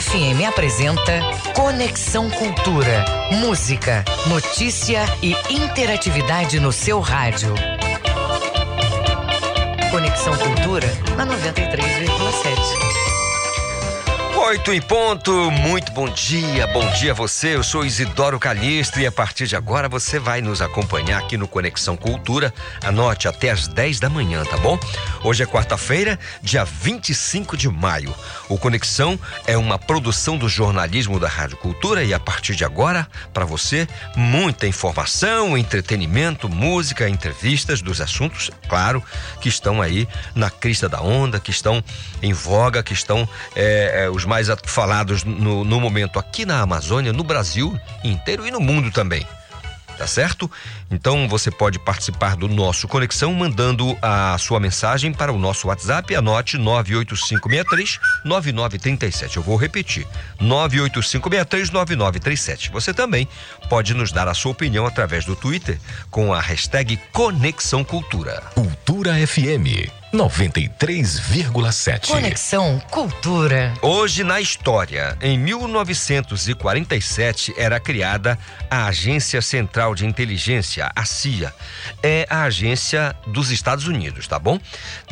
FM apresenta Conexão Cultura. Música, notícia e interatividade no seu rádio. Conexão Cultura na 93,7. Oito em ponto, muito bom dia, bom dia a você. Eu sou Isidoro Calixto e a partir de agora você vai nos acompanhar aqui no Conexão Cultura. Anote até às 10 da manhã, tá bom? Hoje é quarta-feira, dia 25 de maio. O Conexão é uma produção do jornalismo da Rádio Cultura e a partir de agora, para você, muita informação, entretenimento, música, entrevistas dos assuntos, claro, que estão aí na crista da onda, que estão em voga, que estão é, os mais falados no, no momento aqui na Amazônia, no Brasil inteiro e no mundo também tá certo? Então você pode participar do nosso Conexão mandando a sua mensagem para o nosso WhatsApp, anote 98563 9937. Eu vou repetir: 98563 9937. Você também pode nos dar a sua opinião através do Twitter com a hashtag Conexão Cultura. Cultura FM 93,7. Conexão Cultura. Hoje na história, em 1947 era criada a Agência Central de Inteligência, a CIA. É a agência dos Estados Unidos, tá bom?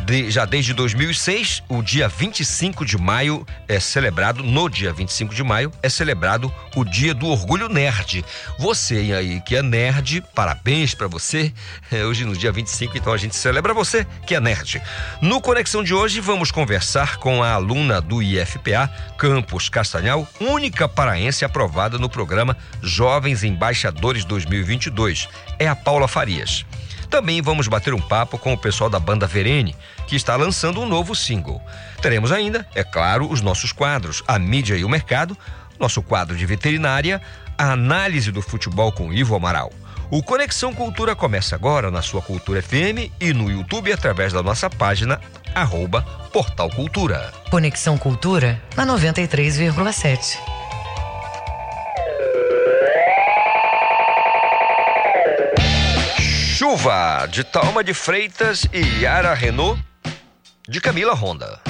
De, já desde 2006, o dia 25 de maio é celebrado, no dia 25 de maio, é celebrado o Dia do Orgulho Nerd. Você aí que é nerd, parabéns para você. É hoje no dia 25, então a gente celebra você que é nerd. No Conexão de hoje, vamos conversar com a aluna do IFPA, Campos Castanhal, única paraense aprovada no programa Jovens Embaixadores 2022. É a Paula Farias. Também vamos bater um papo com o pessoal da banda Verene, que está lançando um novo single. Teremos ainda, é claro, os nossos quadros, a mídia e o mercado, nosso quadro de veterinária, a análise do futebol com Ivo Amaral. O Conexão Cultura começa agora na sua Cultura FM e no YouTube através da nossa página arroba Portal Cultura. Conexão Cultura na 93,7. Chuva de Talma de Freitas e Yara Renault de Camila Honda.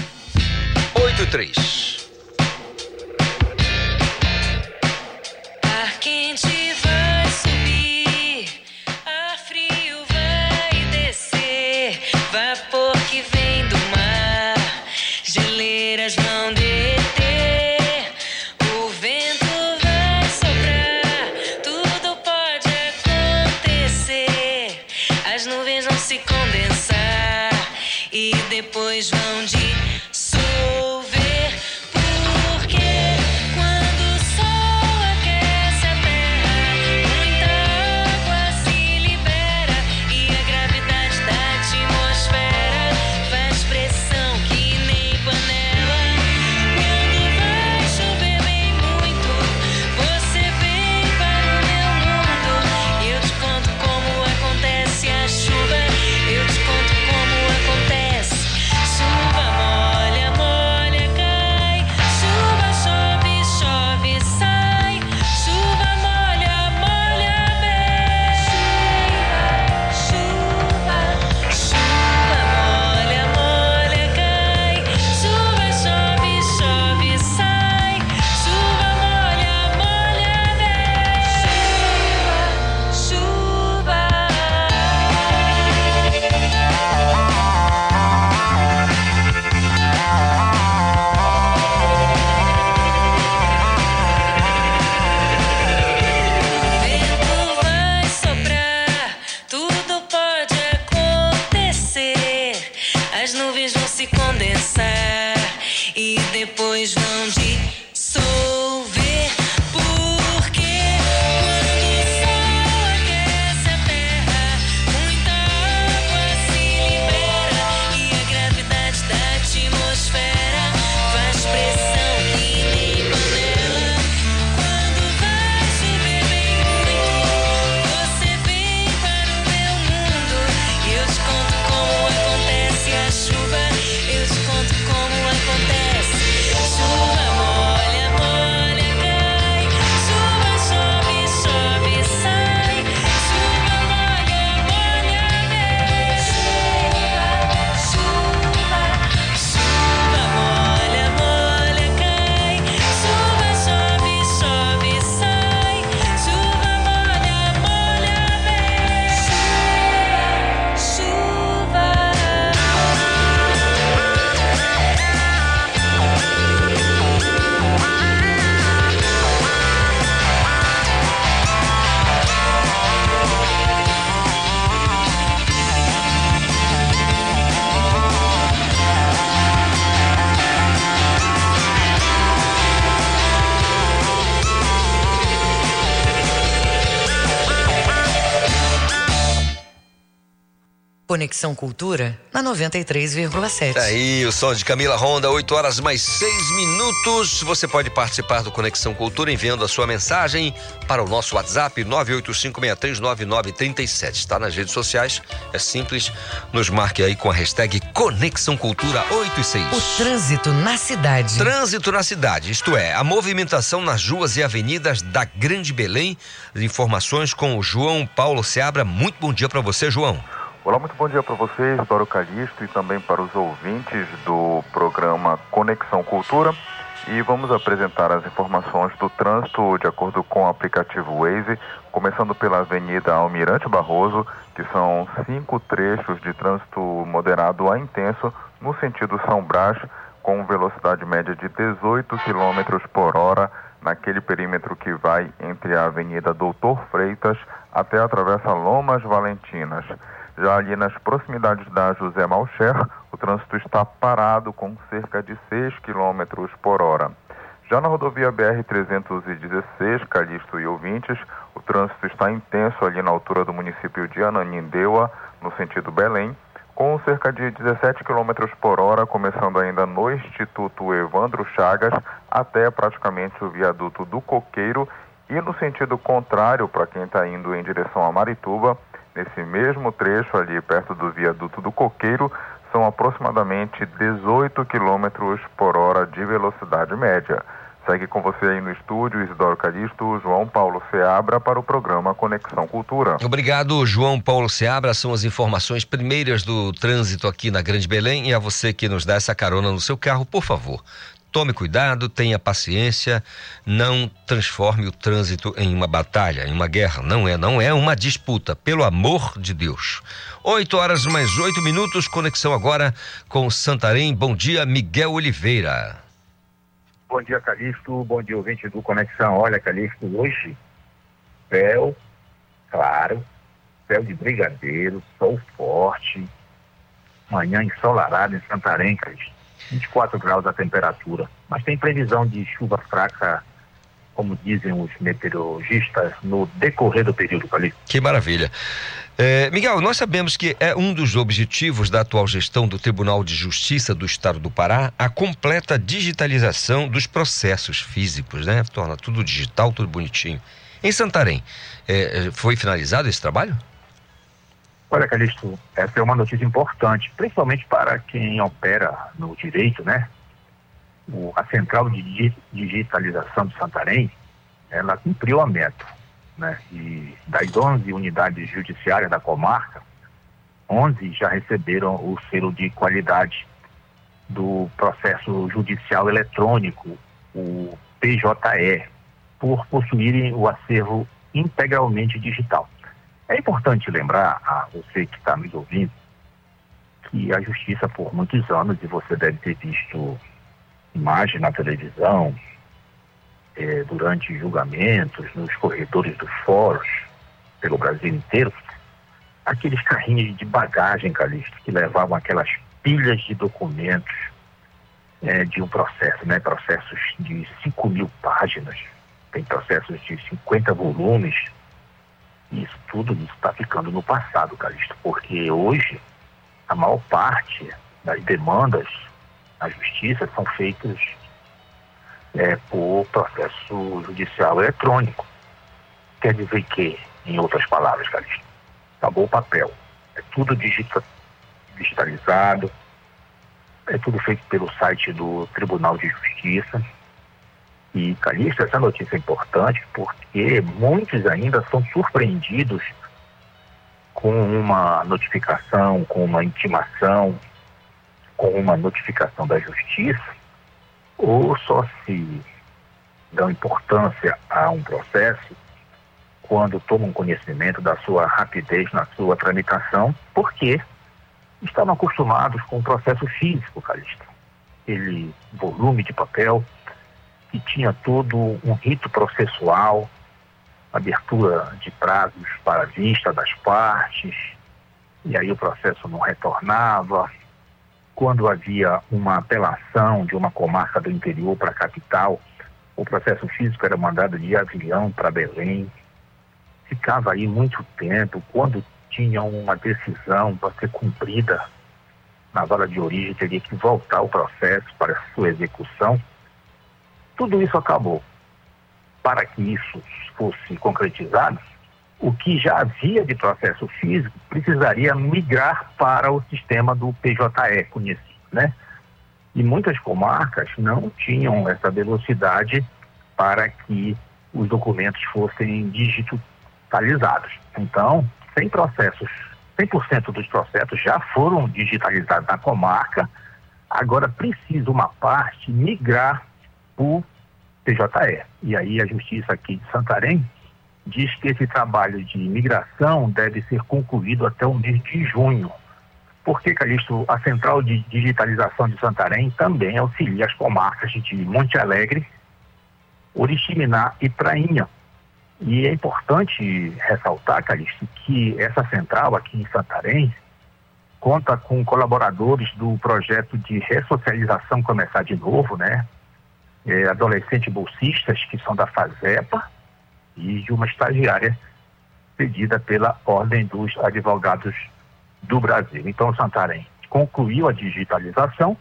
83. Conexão Cultura na 93,7. Aí, o som de Camila Ronda, 8 horas mais 6 minutos. Você pode participar do Conexão Cultura enviando a sua mensagem para o nosso WhatsApp 985639937. Está nas redes sociais, é simples. Nos marque aí com a hashtag Conexão Cultura 8 e 6. O trânsito na cidade. Trânsito na cidade, isto é, a movimentação nas ruas e avenidas da Grande Belém. Informações com o João Paulo Seabra. Muito bom dia para você, João. Olá, muito bom dia para vocês, Doro Calixto, e também para os ouvintes do programa Conexão Cultura. E vamos apresentar as informações do trânsito de acordo com o aplicativo Waze, começando pela Avenida Almirante Barroso, que são cinco trechos de trânsito moderado a intenso no sentido São Brás, com velocidade média de 18 km por hora naquele perímetro que vai entre a Avenida Doutor Freitas até a Travessa Lomas Valentinas. Já ali nas proximidades da José Malcher, o trânsito está parado com cerca de 6 km por hora. Já na rodovia BR-316, Calixto e ouvintes, o trânsito está intenso ali na altura do município de Ananindeua, no sentido Belém, com cerca de 17 km por hora, começando ainda no Instituto Evandro Chagas, até praticamente o viaduto do Coqueiro, e no sentido contrário, para quem está indo em direção a Marituba, nesse mesmo trecho ali perto do viaduto do Coqueiro, são aproximadamente 18 km por hora de velocidade média. Segue com você aí no estúdio, Isidoro Calixto, João Paulo Seabra, para o programa Conexão Cultura. Obrigado, João Paulo Seabra. São as informações primeiras do trânsito aqui na Grande Belém. E a você que nos dá essa carona no seu carro, por favor, tome cuidado, tenha paciência, não transforme o trânsito em uma batalha, em uma guerra. Não é, não é uma disputa, pelo amor de Deus. 8 horas mais 8 minutos, conexão agora com Santarém. Bom dia, Miguel Oliveira. Bom dia, Calixto. Bom dia, ouvinte do Conexão. Olha, Calixto, hoje, céu claro, céu de brigadeiro, sol forte, manhã ensolarada em Santarém, Calixto. 24 graus a temperatura. Mas tem previsão de chuva fraca, como dizem os meteorologistas, no decorrer do período, Calixto. Que maravilha. É, Miguel, nós sabemos que é um dos objetivos da atual gestão do Tribunal de Justiça do Estado do Pará a completa digitalização dos processos físicos, né? Torna tudo digital, tudo bonitinho. Em Santarém, é, foi finalizado esse trabalho? Olha, Calixto, essa é uma notícia importante, principalmente para quem opera no direito, né? O, a Central de Digitalização de Santarém, ela cumpriu a meta né? E das 11 unidades judiciárias da comarca, 11 já receberam o selo de qualidade do processo judicial eletrônico, o PJE, por possuírem o acervo integralmente digital. É importante lembrar a você que está nos ouvindo que a justiça por muitos anos, e você deve ter visto imagem na televisão, eh, durante julgamentos, nos corredores dos fóruns, pelo Brasil inteiro, aqueles carrinhos de bagagem, Calixto, que levavam aquelas pilhas de documentos eh, de um processo, né? Processos de 5 mil páginas, tem processos de 50 volumes. Isso tudo está ficando no passado, Calixto, porque hoje a maior parte das demandas na justiça são feitas é, por processo judicial eletrônico. Quer dizer que, em outras palavras, Calixto, acabou o papel. É tudo digita, digitalizado, é tudo feito pelo site do Tribunal de Justiça. E, Calixto, essa notícia é importante porque muitos ainda são surpreendidos com uma notificação, com uma intimação, com uma notificação da Justiça ou só se dão importância a um processo quando tomam conhecimento da sua rapidez na sua tramitação, porque estavam acostumados com o processo físico, Calixto. Ele, volume de papel, que tinha todo um rito processual, abertura de prazos para vista das partes, e aí o processo não retornava, quando havia uma apelação de uma comarca do interior para a capital, o processo físico era mandado de avião para Belém. Ficava aí muito tempo. Quando tinham uma decisão para ser cumprida na vara de origem, teria que voltar o processo para sua execução. Tudo isso acabou. Para que isso fosse concretizado, o que já havia de processo físico precisaria migrar para o sistema do PJE conhecido, né? E muitas comarcas não tinham essa velocidade para que os documentos fossem digitalizados. Então, 100 processos, 100% dos processos já foram digitalizados na comarca, agora precisa uma parte migrar o PJE. E aí a Justiça aqui de Santarém diz que esse trabalho de migração deve ser concluído até o mês de junho. Porque, Calixto, a Central de Digitalização de Santarém também auxilia as comarcas de Monte Alegre, Oriximiná e Prainha. E é importante ressaltar, Calixto, que essa central aqui em Santarém conta com colaboradores do projeto de ressocialização Começar de Novo, né? É, adolescentes bolsistas que são da FASEPA e de uma estagiária pedida pela Ordem dos Advogados do Brasil. Então, Santarém concluiu a digitalização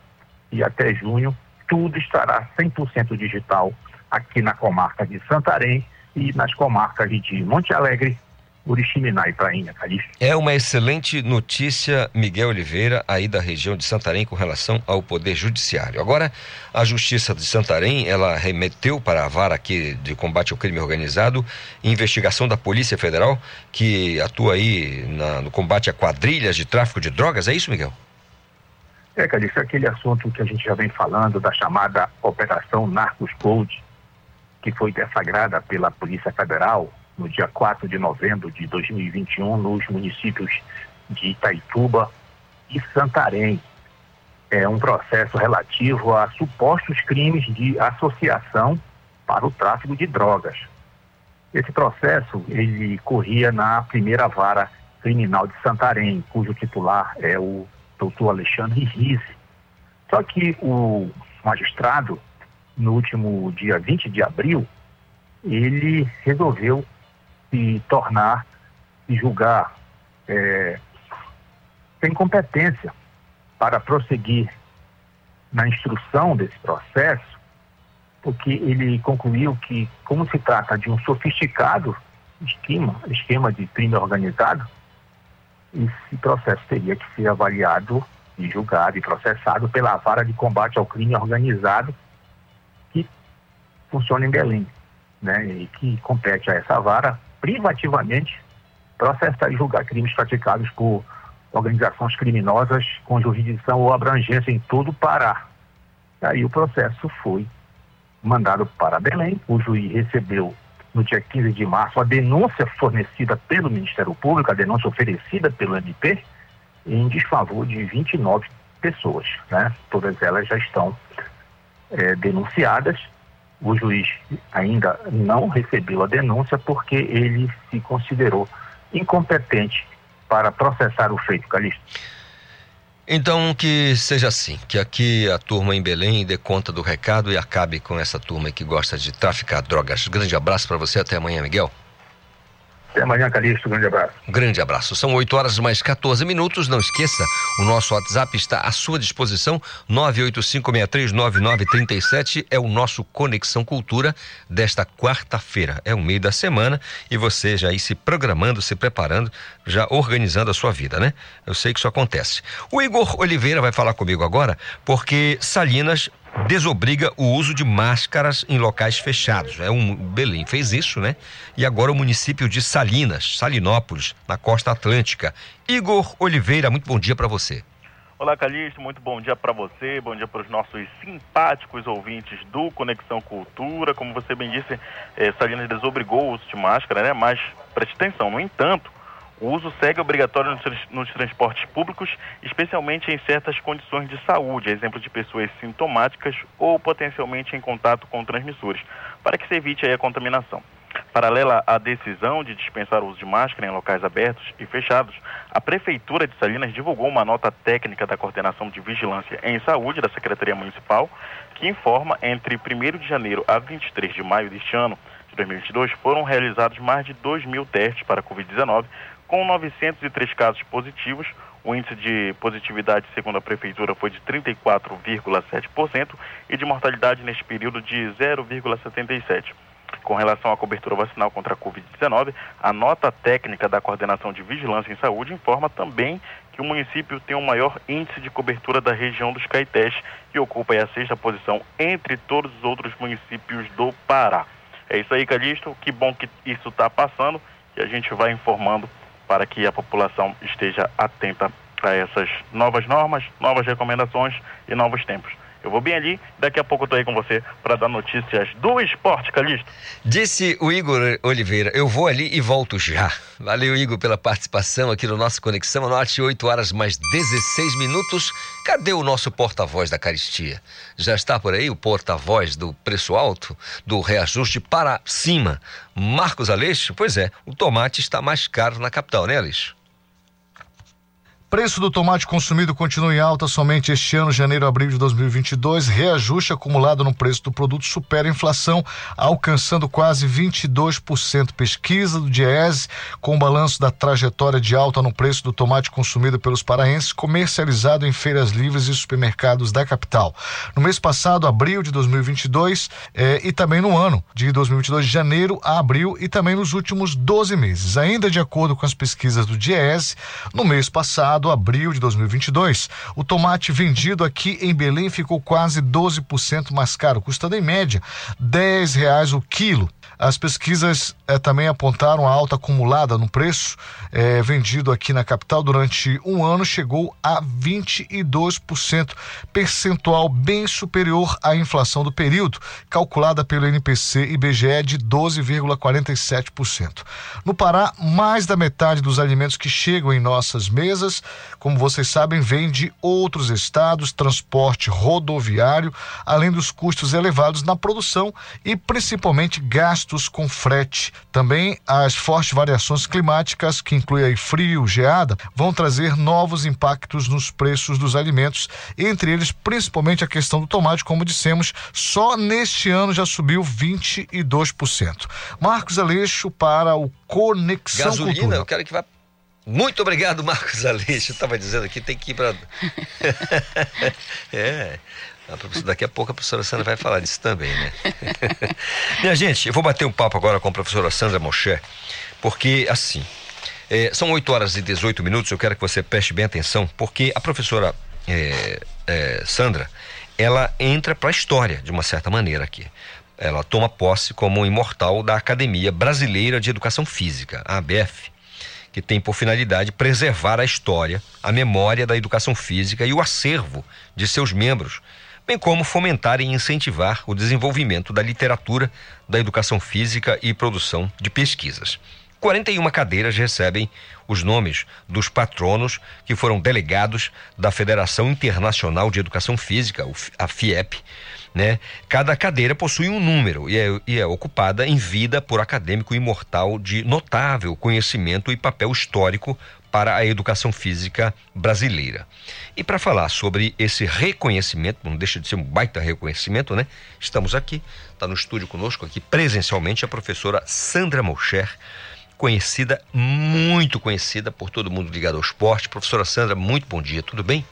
e até junho tudo estará 100% digital aqui na comarca de Santarém e nas comarcas de Monte Alegre, Uriximiná e Prainha, Calixto. É uma excelente notícia, Miguel Oliveira, aí da região de Santarém com relação ao Poder Judiciário. Agora, a Justiça de Santarém, ela remeteu para a vara aqui de combate ao crime organizado investigação da Polícia Federal, que atua aí na, no combate a quadrilhas de tráfico de drogas, é isso, Miguel? É, Calixto, é aquele assunto que a gente já vem falando da chamada Operação Narcos Gold, que foi deflagrada pela Polícia Federal no dia 4 de novembro de 2021 nos municípios de Itaituba e Santarém. É um processo relativo a supostos crimes de associação para o tráfico de drogas. Esse processo ele corria na primeira vara criminal de Santarém, cujo titular é o doutor Alexandre Rise. Só que o magistrado, no último dia 20 de abril, ele resolveu se tornar e julgar é, sem competência para prosseguir na instrução desse processo, porque ele concluiu que, como se trata de um sofisticado esquema, esquema de crime organizado, esse processo teria que ser avaliado e julgado e processado pela vara de combate ao crime organizado que funciona em Belém, né, e que compete a essa vara privativamente processar e julgar crimes praticados por organizações criminosas com jurisdição ou abrangência em todo o Pará. Aí o processo foi mandado para Belém, o juiz recebeu no dia 15 de março a denúncia fornecida pelo Ministério Público, a denúncia oferecida pelo MP, em desfavor de 29 pessoas. Né? Todas elas já estão é, denunciadas o juiz ainda não recebeu a denúncia porque ele se considerou incompetente para processar o feito, Calixto. Então que seja assim, que aqui a turma em Belém dê conta do recado e acabe com essa turma que gosta de traficar drogas. Grande abraço para você, até amanhã, Miguel. Até amanhã, Calixto. Grande abraço. Grande abraço. São 8 horas mais 14 minutos. Não esqueça, o nosso WhatsApp está à sua disposição. 985639937 é o nosso Conexão Cultura desta quarta-feira. É o meio da semana e você já aí se programando, se preparando, já organizando a sua vida, né? Eu sei que isso acontece. O Igor Oliveira vai falar comigo agora porque Salinas desobriga o uso de máscaras em locais fechados. É um Belém fez isso, né? E agora o município de Salinas, Salinópolis, na costa atlântica. Igor Oliveira, muito bom dia para você. Olá, Calixto, muito bom dia para você, bom dia para os nossos simpáticos ouvintes do Conexão Cultura. Como você bem disse, eh, Salinas desobrigou o uso de máscara, né? Mas preste atenção, no entanto, o uso segue obrigatório nos, transportes públicos, especialmente em certas condições de saúde, exemplo de pessoas sintomáticas ou potencialmente em contato com transmissores, para que se evite a contaminação. Paralela à decisão de dispensar o uso de máscara em locais abertos e fechados, a Prefeitura de Salinas divulgou uma nota técnica da Coordenação de Vigilância em Saúde da Secretaria Municipal, que informa entre 1 de janeiro a 23 de maio deste ano, de 2022, foram realizados mais de 2 mil testes para a Covid-19 com 903 casos positivos. O índice de positividade, segundo a Prefeitura, foi de 34,7% e de mortalidade neste período de 0,77%. Com relação à cobertura vacinal contra a Covid-19, a nota técnica da Coordenação de Vigilância em Saúde informa também que o município tem o maior índice de cobertura da região dos Caetés, que ocupa a sexta posição entre todos os outros municípios do Pará. É isso aí, Calixto. Que bom que isso está passando e a gente vai informando para que a população esteja atenta a essas novas normas, novas recomendações e novos tempos. Eu vou bem ali, daqui a pouco eu tô aí com você para dar notícias do esporte, Calixto. Disse o Igor Oliveira, eu vou ali e volto já. Valeu, Igor, pela participação aqui no nosso Conexão. Anote 8 horas mais 16 minutos. Cadê o nosso porta-voz da caristia? Já está por aí o porta-voz do preço alto, do reajuste para cima. Marcos Aleixo? Pois é, o tomate está mais caro na capital, né, Aleixo? Preço do tomate consumido continua em alta somente este ano, janeiro abril de 2022. Reajuste acumulado no preço do produto supera a inflação, alcançando quase 22%. Pesquisa do DIEESE, com balanço da trajetória de alta no preço do tomate consumido pelos paraenses, comercializado em feiras livres e supermercados da capital. No mês passado, abril de 2022, eh, e também no ano de 2022, de janeiro a abril, e também nos últimos 12 meses. Ainda de acordo com as pesquisas do DIEESE, no mês passado, abril de 2022, o tomate vendido aqui em Belém ficou quase 12% mais caro, custando em média R$ reais o quilo. As pesquisas eh, também apontaram a alta acumulada no preço eh, vendido aqui na capital durante um ano chegou a 22%, percentual bem superior à inflação do período, calculada pelo NPC IBGE de 12,47%. No Pará, mais da metade dos alimentos que chegam em nossas mesas, como vocês sabem, vem de outros estados, transporte rodoviário, além dos custos elevados na produção e principalmente gastos com frete. Também as fortes variações climáticas, que incluem aí frio, geada, vão trazer novos impactos nos preços dos alimentos, entre eles principalmente a questão do tomate, como dissemos, só neste ano já subiu 22%. Marcos Aleixo para o Conexão Gasolina, Cultura. eu quero que vá muito obrigado, Marcos Aleixo. Eu estava dizendo aqui, tem que ir para. é. Daqui a pouco a professora Sandra vai falar disso também, né? Minha gente, eu vou bater um papo agora com a professora Sandra Mosché, porque assim, é, são 8 horas e 18 minutos, eu quero que você preste bem atenção, porque a professora é, é, Sandra, ela entra para a história, de uma certa maneira aqui. Ela toma posse como imortal da Academia Brasileira de Educação Física, a ABF, que tem por finalidade preservar a história, a memória da educação física e o acervo de seus membros, bem como fomentar e incentivar o desenvolvimento da literatura, da educação física e produção de pesquisas. 41 cadeiras recebem os nomes dos patronos que foram delegados da Federação Internacional de Educação Física, a FIEP. Né? Cada cadeira possui um número e é, e é ocupada em vida por acadêmico imortal de notável conhecimento e papel histórico para a educação física brasileira. E para falar sobre esse reconhecimento, não deixa de ser um baita reconhecimento, né? Estamos aqui, está no estúdio conosco aqui presencialmente a professora Sandra Mocher, conhecida, muito conhecida por todo mundo ligado ao esporte. Professora Sandra, muito bom dia, tudo bem?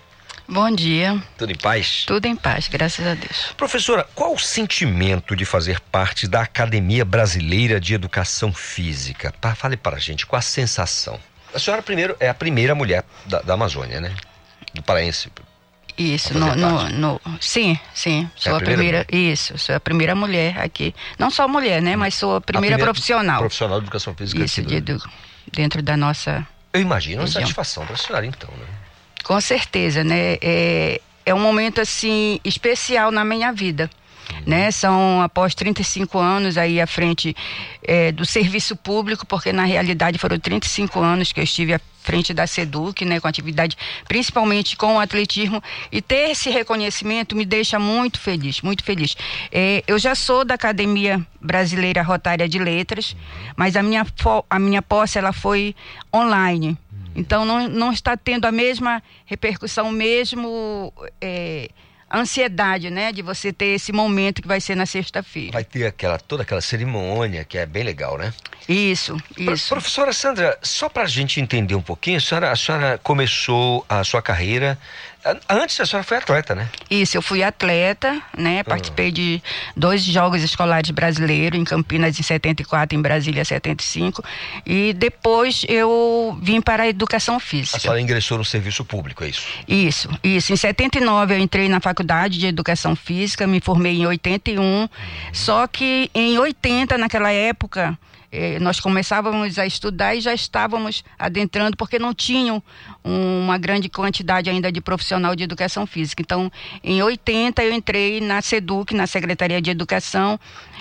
Bom dia. Tudo em paz? Tudo em paz, graças a Deus. Professora, qual o sentimento de fazer parte da Academia Brasileira de Educação Física? Fale para a gente, qual a sensação? A senhora primeiro é a primeira mulher da, da Amazônia, né? Do paraense. Isso, no, no, no, sim, sim. Sou É a a primeira, primeira isso, sou a primeira mulher aqui. Não só mulher, né? Mas sou a primeira, profissional. Profissional de educação física. Isso, aqui de, do- dentro da nossa. Eu imagino uma região. satisfação para a senhora, então, né? Com certeza, né? É, é um momento assim especial na minha vida. Né? São após 35 anos aí à frente é, do serviço público, porque na realidade foram 35 anos que eu estive à frente da SEDUC, né, com atividade principalmente com o atletismo, e ter esse reconhecimento me deixa muito feliz, muito feliz. É, eu já sou da Academia Brasileira Rotária de Letras, mas a minha, a minha posse ela foi online. Então não, não está tendo a mesma repercussão, o mesmo é, ansiedade, né, de você ter esse momento que vai ser na sexta-feira. Vai ter aquela, toda aquela cerimônia que é bem legal, né? Isso, Pro- isso. Professora Sandra, só para a gente entender um pouquinho, a senhora, a senhora começou a sua carreira. A- Antes a senhora foi atleta, né? Isso, eu fui atleta, né? Participei de dois Jogos Escolares Brasileiros, em Campinas em 74, em Brasília em 75. E depois eu vim para a educação A física. senhora ingressou no serviço público, é isso? Isso, isso. Em 79 eu entrei na faculdade de educação física, me formei em 81. Só que em 80, naquela época, eh, nós começávamos a estudar e já estávamos adentrando, porque não tinham um- uma grande quantidade ainda de profissional de educação física. Então, em 80 eu entrei na SEDUC, na Secretaria de Educação,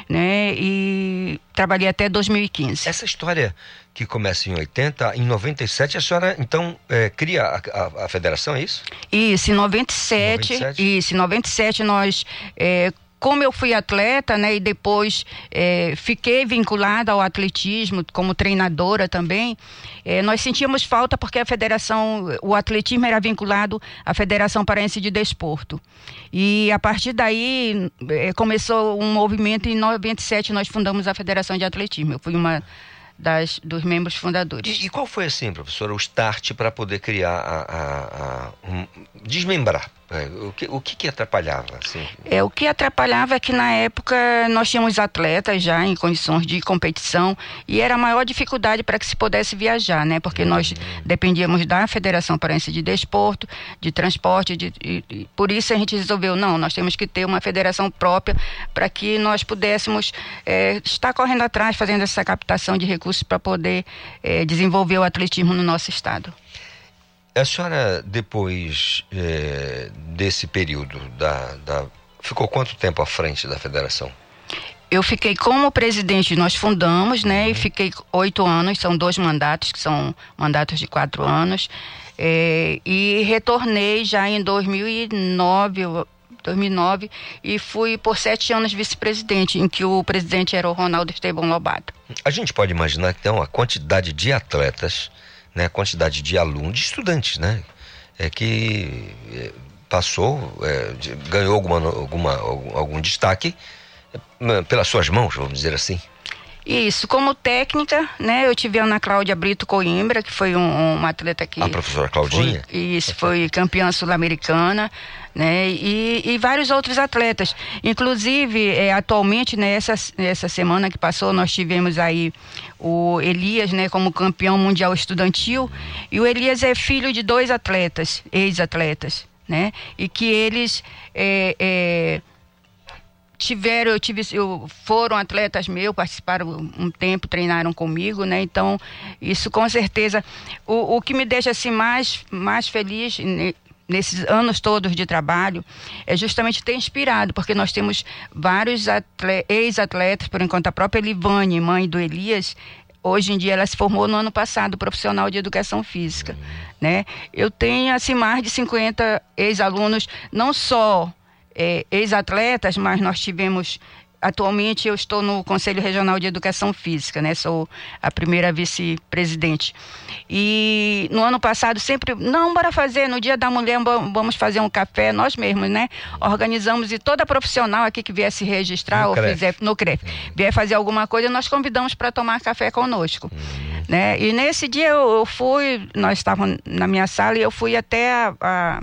né? E trabalhei até 2015. Essa história que começa em 80, em 97, a senhora então eh, cria a, a- a federação, é isso? Isso, em 97, 97? isso, em 97 nós, é, como eu fui atleta, né, e depois é, fiquei vinculada ao atletismo como treinadora também, é, nós sentíamos falta porque a federação, o atletismo era vinculado à Federação Paraense de Desporto. E a partir daí é, começou um movimento, em 97 nós fundamos a Federação de Atletismo. Eu fui uma das, dos membros fundadores. E, e qual foi assim, professora, o start para poder criar a, a- a- um- desmembrar? É, o, que, o que que atrapalhava? Assim? É, o que atrapalhava é que na época nós tínhamos atletas já em condições de competição e era a maior dificuldade para que se pudesse viajar, né? Porque nós dependíamos da Federação Paraense de Desporto, de transporte, de, e- e por isso a gente resolveu, não, nós temos que ter uma federação própria para que nós pudéssemos é, estar correndo atrás, fazendo essa captação de recursos para poder é, desenvolver o atletismo no nosso estado. A senhora, depois eh, desse período, da, da- ficou quanto tempo à frente da federação? Eu fiquei como presidente, nós fundamos, né? E fiquei oito anos, são dois mandatos, que são mandatos de quatro anos. É, e retornei já em 2009, eu- 2009 e fui por sete anos vice-presidente, em que o presidente era o Ronaldo Estevão Lobato. A gente pode imaginar então a quantidade de atletas, né, a quantidade de alunos, de estudantes, né, é que eh, passou, de- ganhou alguma, alguma, algum, algum destaque eh, pelas suas mãos, vamos dizer assim. Isso, como técnica, né? Eu tive a Ana Cláudia Brito Coimbra, que foi um, uma atleta que A professora Claudinha. Foi, isso, foi campeã sul-americana, né? E, e vários outros atletas. Inclusive, é, atualmente, nessa essa semana que passou, nós tivemos aí o Elias, né, como campeão mundial estudantil. E o Elias é filho de dois atletas, ex-atletas, né? E que eles. é, é, tiveram, eu tive, eu, foram atletas meus, participaram um tempo, treinaram comigo, né? Então, isso com certeza, o, o que me deixa assim mais, mais feliz ne- nesses anos todos de trabalho é justamente ter inspirado, porque nós temos vários atle- ex-atletas, por enquanto a própria Livane, mãe do Elias, Hoje em dia ela se formou no ano passado, profissional de educação física, né? Eu tenho assim mais de 50 ex-alunos, não só é, ex-atletas, mas nós tivemos. Atualmente eu estou no Conselho Regional de Educação Física, né? Sou a primeira vice-presidente. E no ano passado sempre, não, bora fazer, no Dia da Mulher vam- vamos fazer um café, nós mesmos, né? Organizamos e toda profissional aqui que vier se registrar No ou CREF. fizer no CREF, vier fazer alguma coisa, nós convidamos para tomar café conosco. Né? E nesse dia eu, eu fui, nós estávamos na minha sala e eu fui até a- a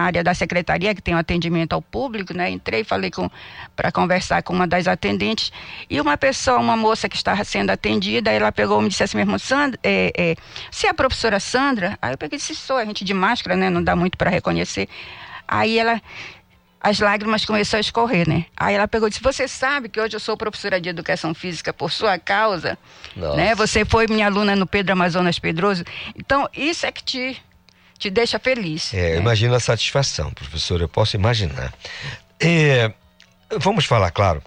área da secretaria que tem o atendimento ao público, né? Entrei, falei com para conversar com uma das atendentes e uma pessoa, uma moça que estava sendo atendida, ela pegou e me disse assim mesmo, Sandra, é, é, você é a professora Sandra? Aí eu peguei e disse, sou, a gente de máscara, né? Não dá muito para reconhecer. Aí ela as lágrimas começaram a escorrer, né? Aí ela pegou e disse: Você sabe que hoje eu sou professora de educação física por sua causa? Nossa. Né? Você foi minha aluna no Pedro Amazonas Pedroso. Então, isso é que te, te deixa feliz. É, né? imagina a satisfação, professor, eu posso imaginar. É, vamos falar, claro,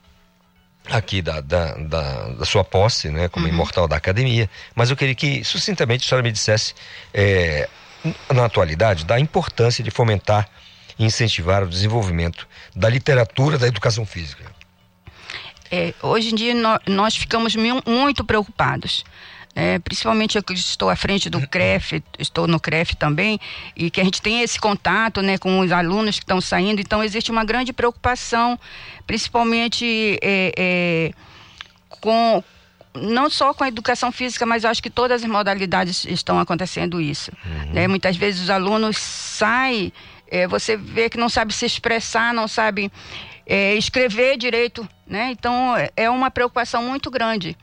aqui da, da, da, da sua posse, né, como imortal da academia, mas eu queria que, sucintamente, a senhora me dissesse, é, na atualidade, da importância de fomentar e incentivar o desenvolvimento da literatura da educação física. É, hoje em dia nó- nós ficamos mu- muito preocupados. Né? principalmente eu que estou à frente do CREF, estou no CREF também, e que a gente tem esse contato né, com os alunos que estão saindo, então existe uma grande preocupação, principalmente é, é, com não só com a educação física, mas eu acho que todas as modalidades estão acontecendo isso. Uhum. Né? Muitas vezes os alunos saem, é, você vê que não sabe se expressar, não sabe é, escrever direito, né? Então é uma preocupação muito grande,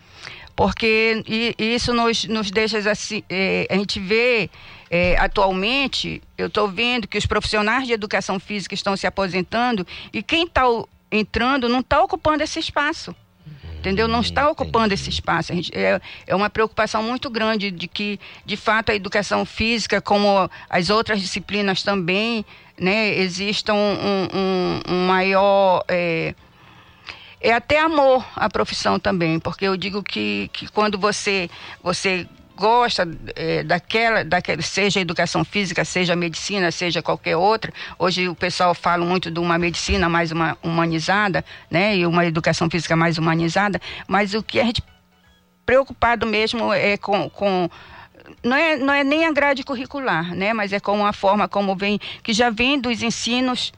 porque isso nos, nos deixa assim, é, a gente vê é, atualmente, eu estou vendo que os profissionais de educação física estão se aposentando e quem está entrando não está ocupando esse espaço entendeu? Não está ocupando esse espaço. Gente, é, é uma preocupação muito grande de que, de fato, a educação física, como as outras disciplinas também, né, exista um, um, um maior. É, é até amor à profissão também, porque eu digo que, que quando você, você gosta é, daquela, daquela, seja educação física, seja medicina, seja qualquer outra. Hoje o pessoal fala muito de uma medicina mais uma, humanizada, né, e uma educação física mais humanizada, mas o que a gente preocupado mesmo é com, com não é, não é nem a grade curricular, né, mas é com a forma como vem, que já vem dos ensinos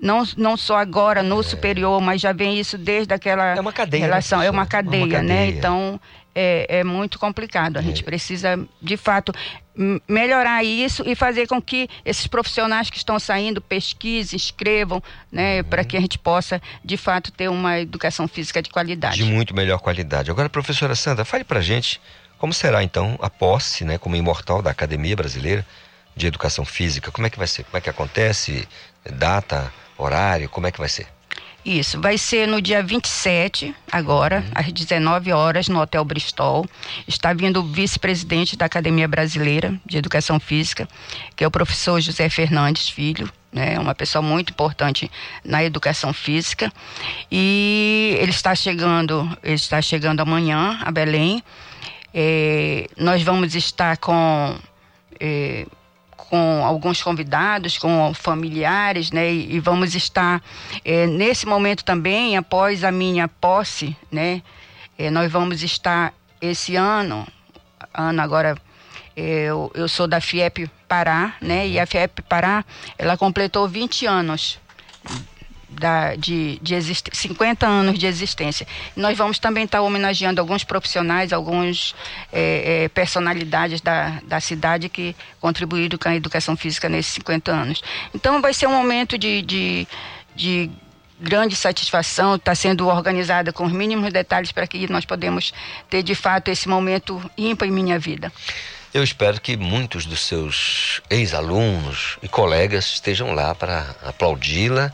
não, não só agora no é. superior, mas já vem isso desde aquela é uma cadeia, né, relação, né, é uma cadeia, é uma cadeia. né? Então é, é muito complicado. A gente é. precisa, de fato, melhorar isso e fazer com que esses profissionais que estão saindo pesquisem, escrevam, né, uhum. para que a gente possa, de fato, ter uma educação física de qualidade. De muito melhor qualidade. Agora, professora Sandra, fale para a gente como será, então, a posse, né, como imortal da Academia Brasileira de Educação Física. Como é que vai ser? Como é que acontece? Data, horário, como é que vai ser? Isso, vai ser no dia 27, agora, uhum. às 19 horas, no Hotel Bristol. Está vindo o vice-presidente da Academia Brasileira de Educação Física, que é o professor José Fernandes Filho, né, uma pessoa muito importante na educação física. E ele está chegando, ele está chegando amanhã a Belém. É, nós vamos estar com é, com alguns convidados, com familiares, né? E, vamos estar é, nesse momento também, após a minha posse, né? É, nós vamos estar esse ano, ano agora, eu, eu sou da FIEP Pará, né? E a FIEP Pará, ela completou 20 anos da, de, de 50 anos de existência. Nós vamos também estar homenageando alguns profissionais, algumas é, é, personalidades da, da cidade que contribuíram com a educação física nesses 50 anos. Então vai ser um momento de, de, de grande satisfação, está sendo organizada com os mínimos detalhes para que nós podemos ter de fato esse momento ímpar em minha vida. Eu espero que muitos dos seus ex-alunos e colegas estejam lá para aplaudi-la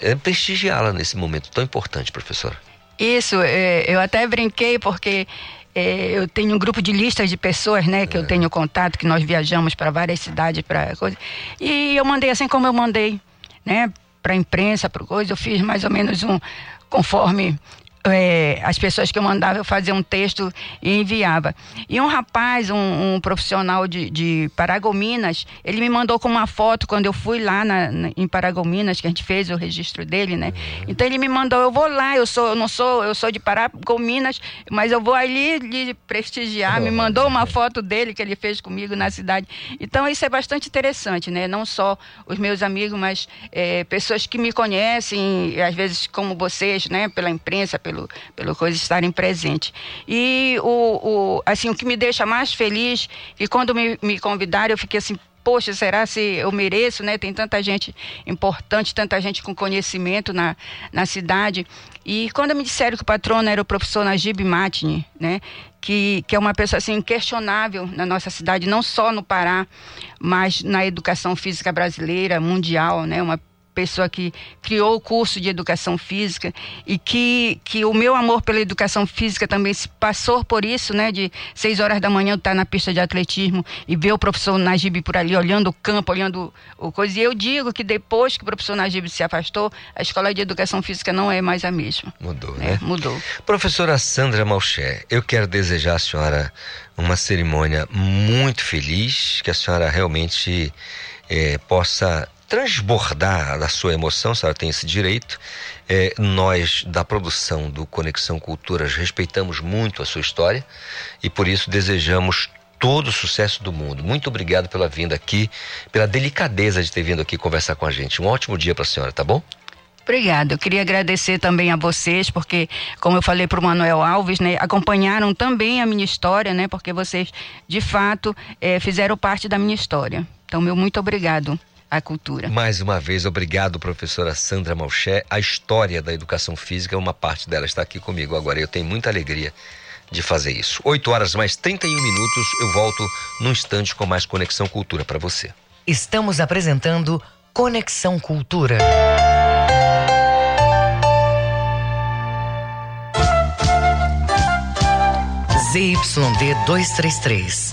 é, prestigiá-la nesse momento tão importante, professora. Isso, é, eu até brinquei porque é, eu tenho um grupo de listas de pessoas, né, que é. eu tenho contato, que nós viajamos para várias cidades para coisa. E eu mandei assim como eu mandei, né, para a imprensa, para coisa. Eu fiz mais ou menos um conforme é, as pessoas que eu mandava, eu fazia um texto e enviava. E um rapaz, um, um profissional de, de, Paragominas, ele me mandou com uma foto quando eu fui lá na, na, em Paragominas, que a gente fez o registro dele, né? Uhum. Então ele me mandou, eu vou lá, eu sou, eu não sou, eu sou de Paragominas, mas eu vou ali lhe prestigiar. Me mandou uma foto dele que ele fez comigo na cidade. Então isso é bastante interessante, né? Não só os meus amigos, mas é, pessoas que me conhecem, às vezes como vocês, né? Pela imprensa, pelo pelo, pelo coisa estarem presentes. E o, o, assim, o que me deixa mais feliz, e quando me, me convidaram, eu fiquei assim, poxa, será se eu mereço, né? Tem tanta gente importante, tanta gente com conhecimento na, na cidade. E quando me disseram que o patrono era o professor Najib Matini, né? Que, que é uma pessoa assim inquestionável na nossa cidade, não só no Pará, mas na educação física brasileira, mundial, né? Uma pessoa que criou o curso de educação física e que, que o meu amor pela educação física também se passou por isso, né? De seis horas da manhã eu estar na pista de atletismo e ver o professor Najib por ali olhando o campo, olhando o coisa. E eu digo que depois que o professor Najib se afastou, a escola de educação física não é mais a mesma. Mudou, né? né? Mudou. Professora Sandra Malché, eu quero desejar à senhora uma cerimônia muito feliz, que a senhora realmente eh, possa transbordar da sua emoção, a senhora tem esse direito. É, nós, da produção do Conexão Culturas, respeitamos muito a sua história e por isso desejamos todo o sucesso do mundo. Muito obrigado pela vinda aqui, pela delicadeza de ter vindo aqui conversar com a gente. Um ótimo dia para a senhora, tá bom? Obrigada. Eu queria agradecer também a vocês, porque, como eu falei para o Manuel Alves, né, acompanharam também a minha história, né, porque vocês, de fato, é, fizeram parte da minha história. Então, meu muito obrigado à cultura. Mais uma vez, obrigado, professora Sandra Malché. A história da educação física, uma parte dela está aqui comigo agora. Eu tenho muita alegria de fazer isso. 8 horas mais 31 minutos, eu volto num instante com mais Conexão Cultura para você. Estamos apresentando Conexão Cultura. ZYD 233,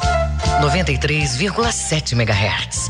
93,7 MHz.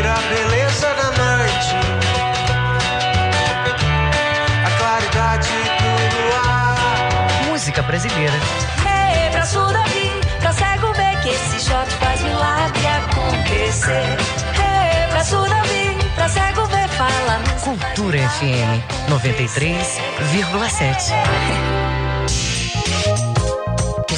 A beleza da noite. A claridade do luar. Música brasileira. Ei, braço Davi, pra cego ver que esse shot faz milagre acontecer. Ei, braço Davi, pra cego ver, fala. Cultura FM 93,7.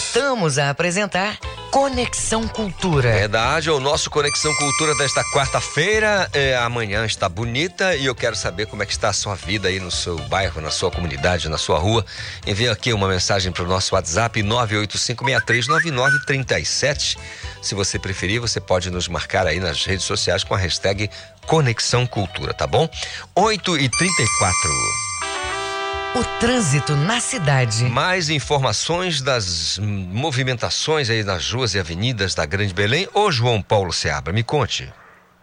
Voltamos a apresentar Conexão Cultura. Verdade, o nosso Conexão Cultura desta quarta-feira. É, amanhã está bonita e eu quero saber como é que está a sua vida aí no seu bairro, na sua comunidade, na sua rua. Envie aqui uma mensagem para o nosso WhatsApp 985639937. Se você preferir, você pode nos marcar aí nas redes sociais com a hashtag Conexão Cultura, tá bom? 8 e 34 O trânsito na cidade. Mais informações das movimentações aí nas ruas e avenidas da Grande Belém. Ô João Paulo Seabra, me conte.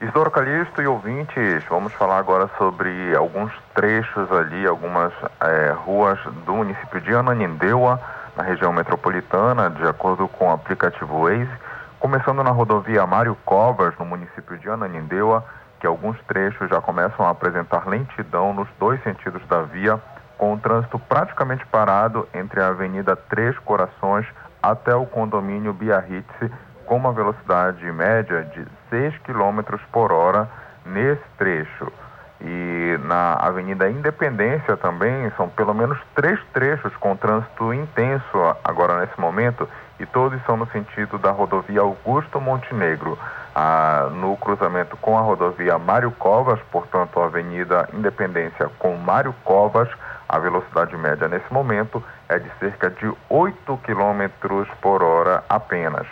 Isidoro Calixto e ouvintes, vamos falar agora sobre alguns trechos ali, algumas eh, ruas do município de Ananindeua, na região metropolitana, de acordo com o aplicativo Waze. Começando na rodovia Mário Covas, no município de Ananindeua, que alguns trechos já começam a apresentar lentidão nos dois sentidos da via, com o trânsito praticamente parado entre a Avenida Três Corações até o condomínio Biarritz, com uma velocidade média de 6 km por hora nesse trecho. E na Avenida Independência também são pelo menos três trechos com trânsito intenso agora nesse momento e todos são no sentido da rodovia Augusto Montenegro. Ah, no cruzamento com a rodovia Mário Covas, portanto a Avenida Independência com Mário Covas, a velocidade média nesse momento é de cerca de 8 km por hora apenas.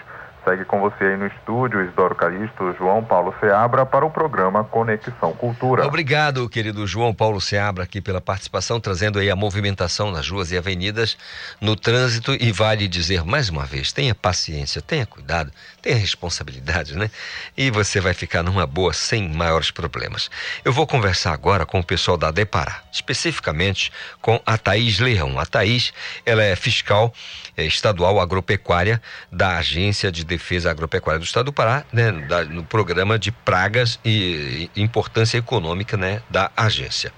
Segue com você aí no estúdio, Isidoro Calisto, João Paulo Seabra, para o programa Conexão Cultura. Obrigado, querido João Paulo Seabra, aqui pela participação, trazendo aí a movimentação nas ruas e avenidas no trânsito. E vale dizer mais uma vez: tenha paciência, tenha cuidado, tenha responsabilidade, né? E você vai ficar numa boa, sem maiores problemas. Eu vou conversar agora com o pessoal da Depará, especificamente com a Thaís Leão. A Thaís, ela é fiscal estadual agropecuária da Agência de Defesa Agropecuária do Estado do Pará, né, da, no programa de pragas e, importância econômica né, da agência.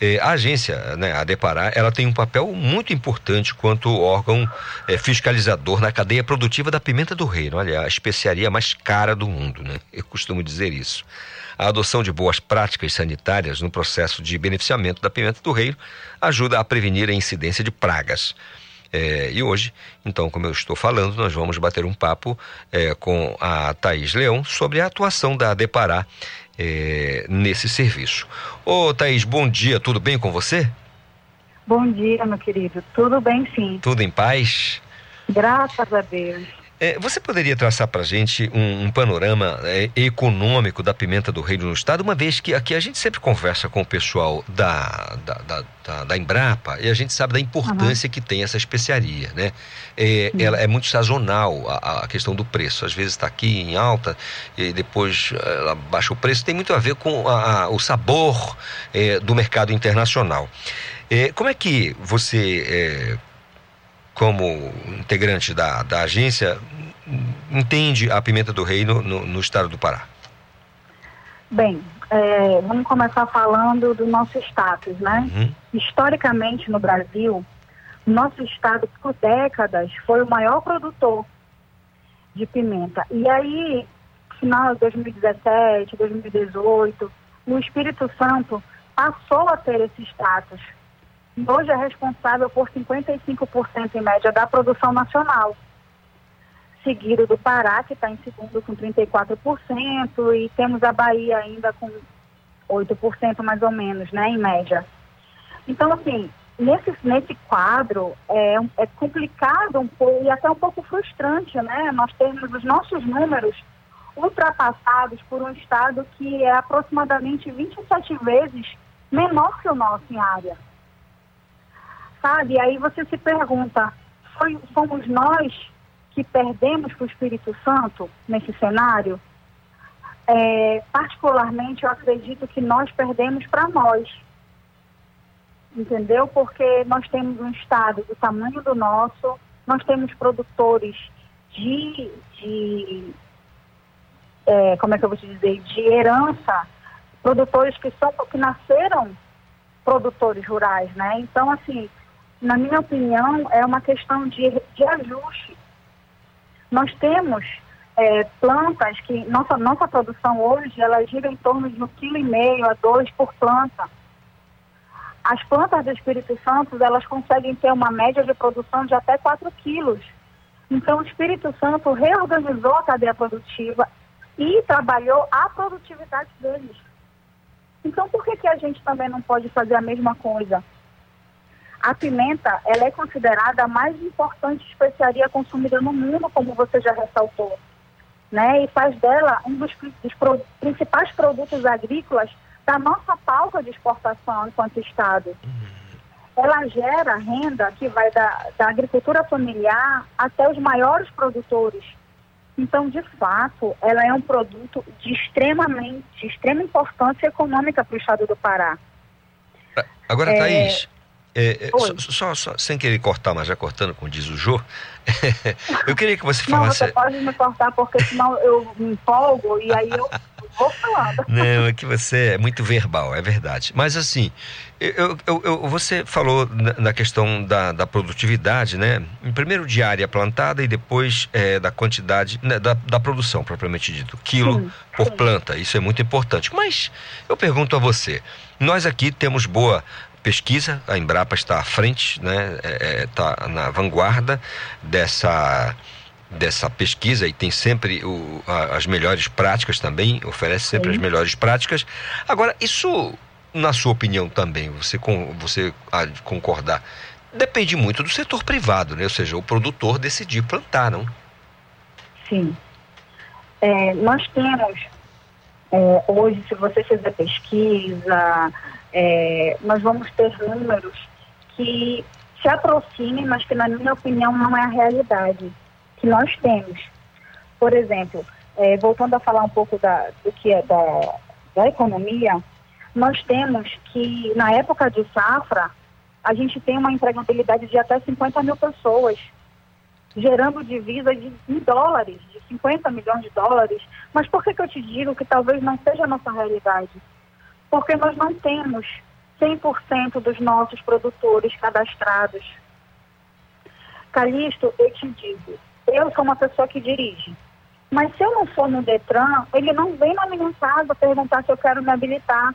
Eh, a agência, né, a Depará, ela tem um papel muito importante quanto órgão eh, fiscalizador na cadeia produtiva da pimenta do reino. Olha, a especiaria mais cara do mundo, né? Eu costumo dizer isso. A adoção de boas práticas sanitárias no processo de beneficiamento da pimenta do reino ajuda a prevenir a incidência de pragas. É, e hoje, então, como eu estou falando, nós vamos bater um papo é, com a Thaís Leão sobre a atuação da Depará é, nesse serviço. Ô Thaís, bom dia, tudo bem com você? Bom dia, meu querido. Tudo bem, sim. Tudo em paz? Graças a Deus. É, você poderia traçar para a gente um, um panorama é, econômico da pimenta do reino no estado, uma vez que aqui a gente sempre conversa com o pessoal da, da, da, da, da Embrapa e a gente sabe da importância uhum. que tem essa especiaria, né? É, ela é muito sazonal a, a questão do preço. Às vezes está aqui em alta e depois ela baixa o preço. Tem muito a ver com a, a, o sabor é, do mercado internacional. É, como é que você como integrante da, da agência, entende a pimenta do reino no, no estado do Pará? Bem, é, vamos começar falando do nosso status, né? Uhum. Historicamente no Brasil, nosso estado por décadas foi o maior produtor de pimenta. E aí, final de 2017, 2018, o Espírito Santo passou a ter esse status hoje é responsável por 55% em média da produção nacional, seguido do Pará, que está em segundo com 34%, e temos a Bahia ainda com 8% mais ou menos, né, em média. Então, assim, nesse, nesse quadro é, é complicado um pouco e até um pouco frustrante, né, nós termos os nossos números ultrapassados por um estado que é aproximadamente 27 vezes menor que o nosso em área sabe? Aí você se pergunta, foi, fomos nós que perdemos para o Espírito Santo nesse cenário? É, particularmente, eu acredito que nós perdemos para nós. Entendeu? Porque nós temos um estado do tamanho do nosso, nós temos produtores de, de é, como é que eu vou te dizer, de herança, produtores que são que nasceram produtores rurais, né? Então, assim, na minha opinião, é uma questão de, de ajuste. Nós temos é, plantas que, nossa, nossa produção hoje, ela gira em torno de um quilo e meio a dois por planta. As plantas do Espírito Santo, elas conseguem ter uma média de produção de até 4 quilos. Então, o Espírito Santo reorganizou a cadeia produtiva e trabalhou a produtividade deles. Então, por que, que a gente também não pode fazer a mesma coisa? A pimenta, ela é considerada a mais importante especiaria consumida no mundo, como você já ressaltou, né? E faz dela um dos, dos pro, principais produtos agrícolas da nossa pauta de exportação enquanto Estado. Ela gera renda que vai da, da agricultura familiar até os maiores produtores. Então, de fato, ela é um produto de extremamente, de extrema importância econômica para o Estado do Pará. Agora, é... Thaís, é, é só, só, só, sem querer cortar, mas já cortando, como diz o Jô, eu queria que você falasse. Não, você pode me cortar, porque senão eu me empolgo e aí eu vou falando. Não, é que você é muito verbal, é verdade. Mas assim, eu, eu, eu você falou na, na questão da, da, produtividade, né? Primeiro de área plantada e depois é, da quantidade, né, da, da, produção, propriamente dito, quilo sim, por sim. planta. Isso é muito importante. Mas eu pergunto a você, nós aqui temos boa pesquisa, a Embrapa está à frente, né, está é, é na vanguarda dessa, dessa pesquisa e tem sempre o, a, as melhores práticas também, oferece sempre Sim. as melhores práticas. Agora, isso, na sua opinião também, você, com, você concordar, depende muito do setor privado, né? ou seja, o produtor decidir plantar, não? Sim. É, nós temos, é, hoje, se você fizer pesquisa, é, nós vamos ter números que se aproximem, mas que, na minha opinião, não é a realidade que nós temos. Por exemplo, é, voltando a falar um pouco da, do que é da, da economia, nós temos que, na época de safra, a gente tem uma empregabilidade de até 50 mil pessoas, gerando divisa de, em dólares, de 50 milhões de dólares. Mas por que, que eu te digo que talvez não seja a nossa realidade? Porque nós não temos 100% dos nossos produtores cadastrados. Calixto, eu te digo, eu sou uma pessoa que dirige. Mas se eu não for no Detran, ele não vem na minha casa perguntar se eu quero me habilitar.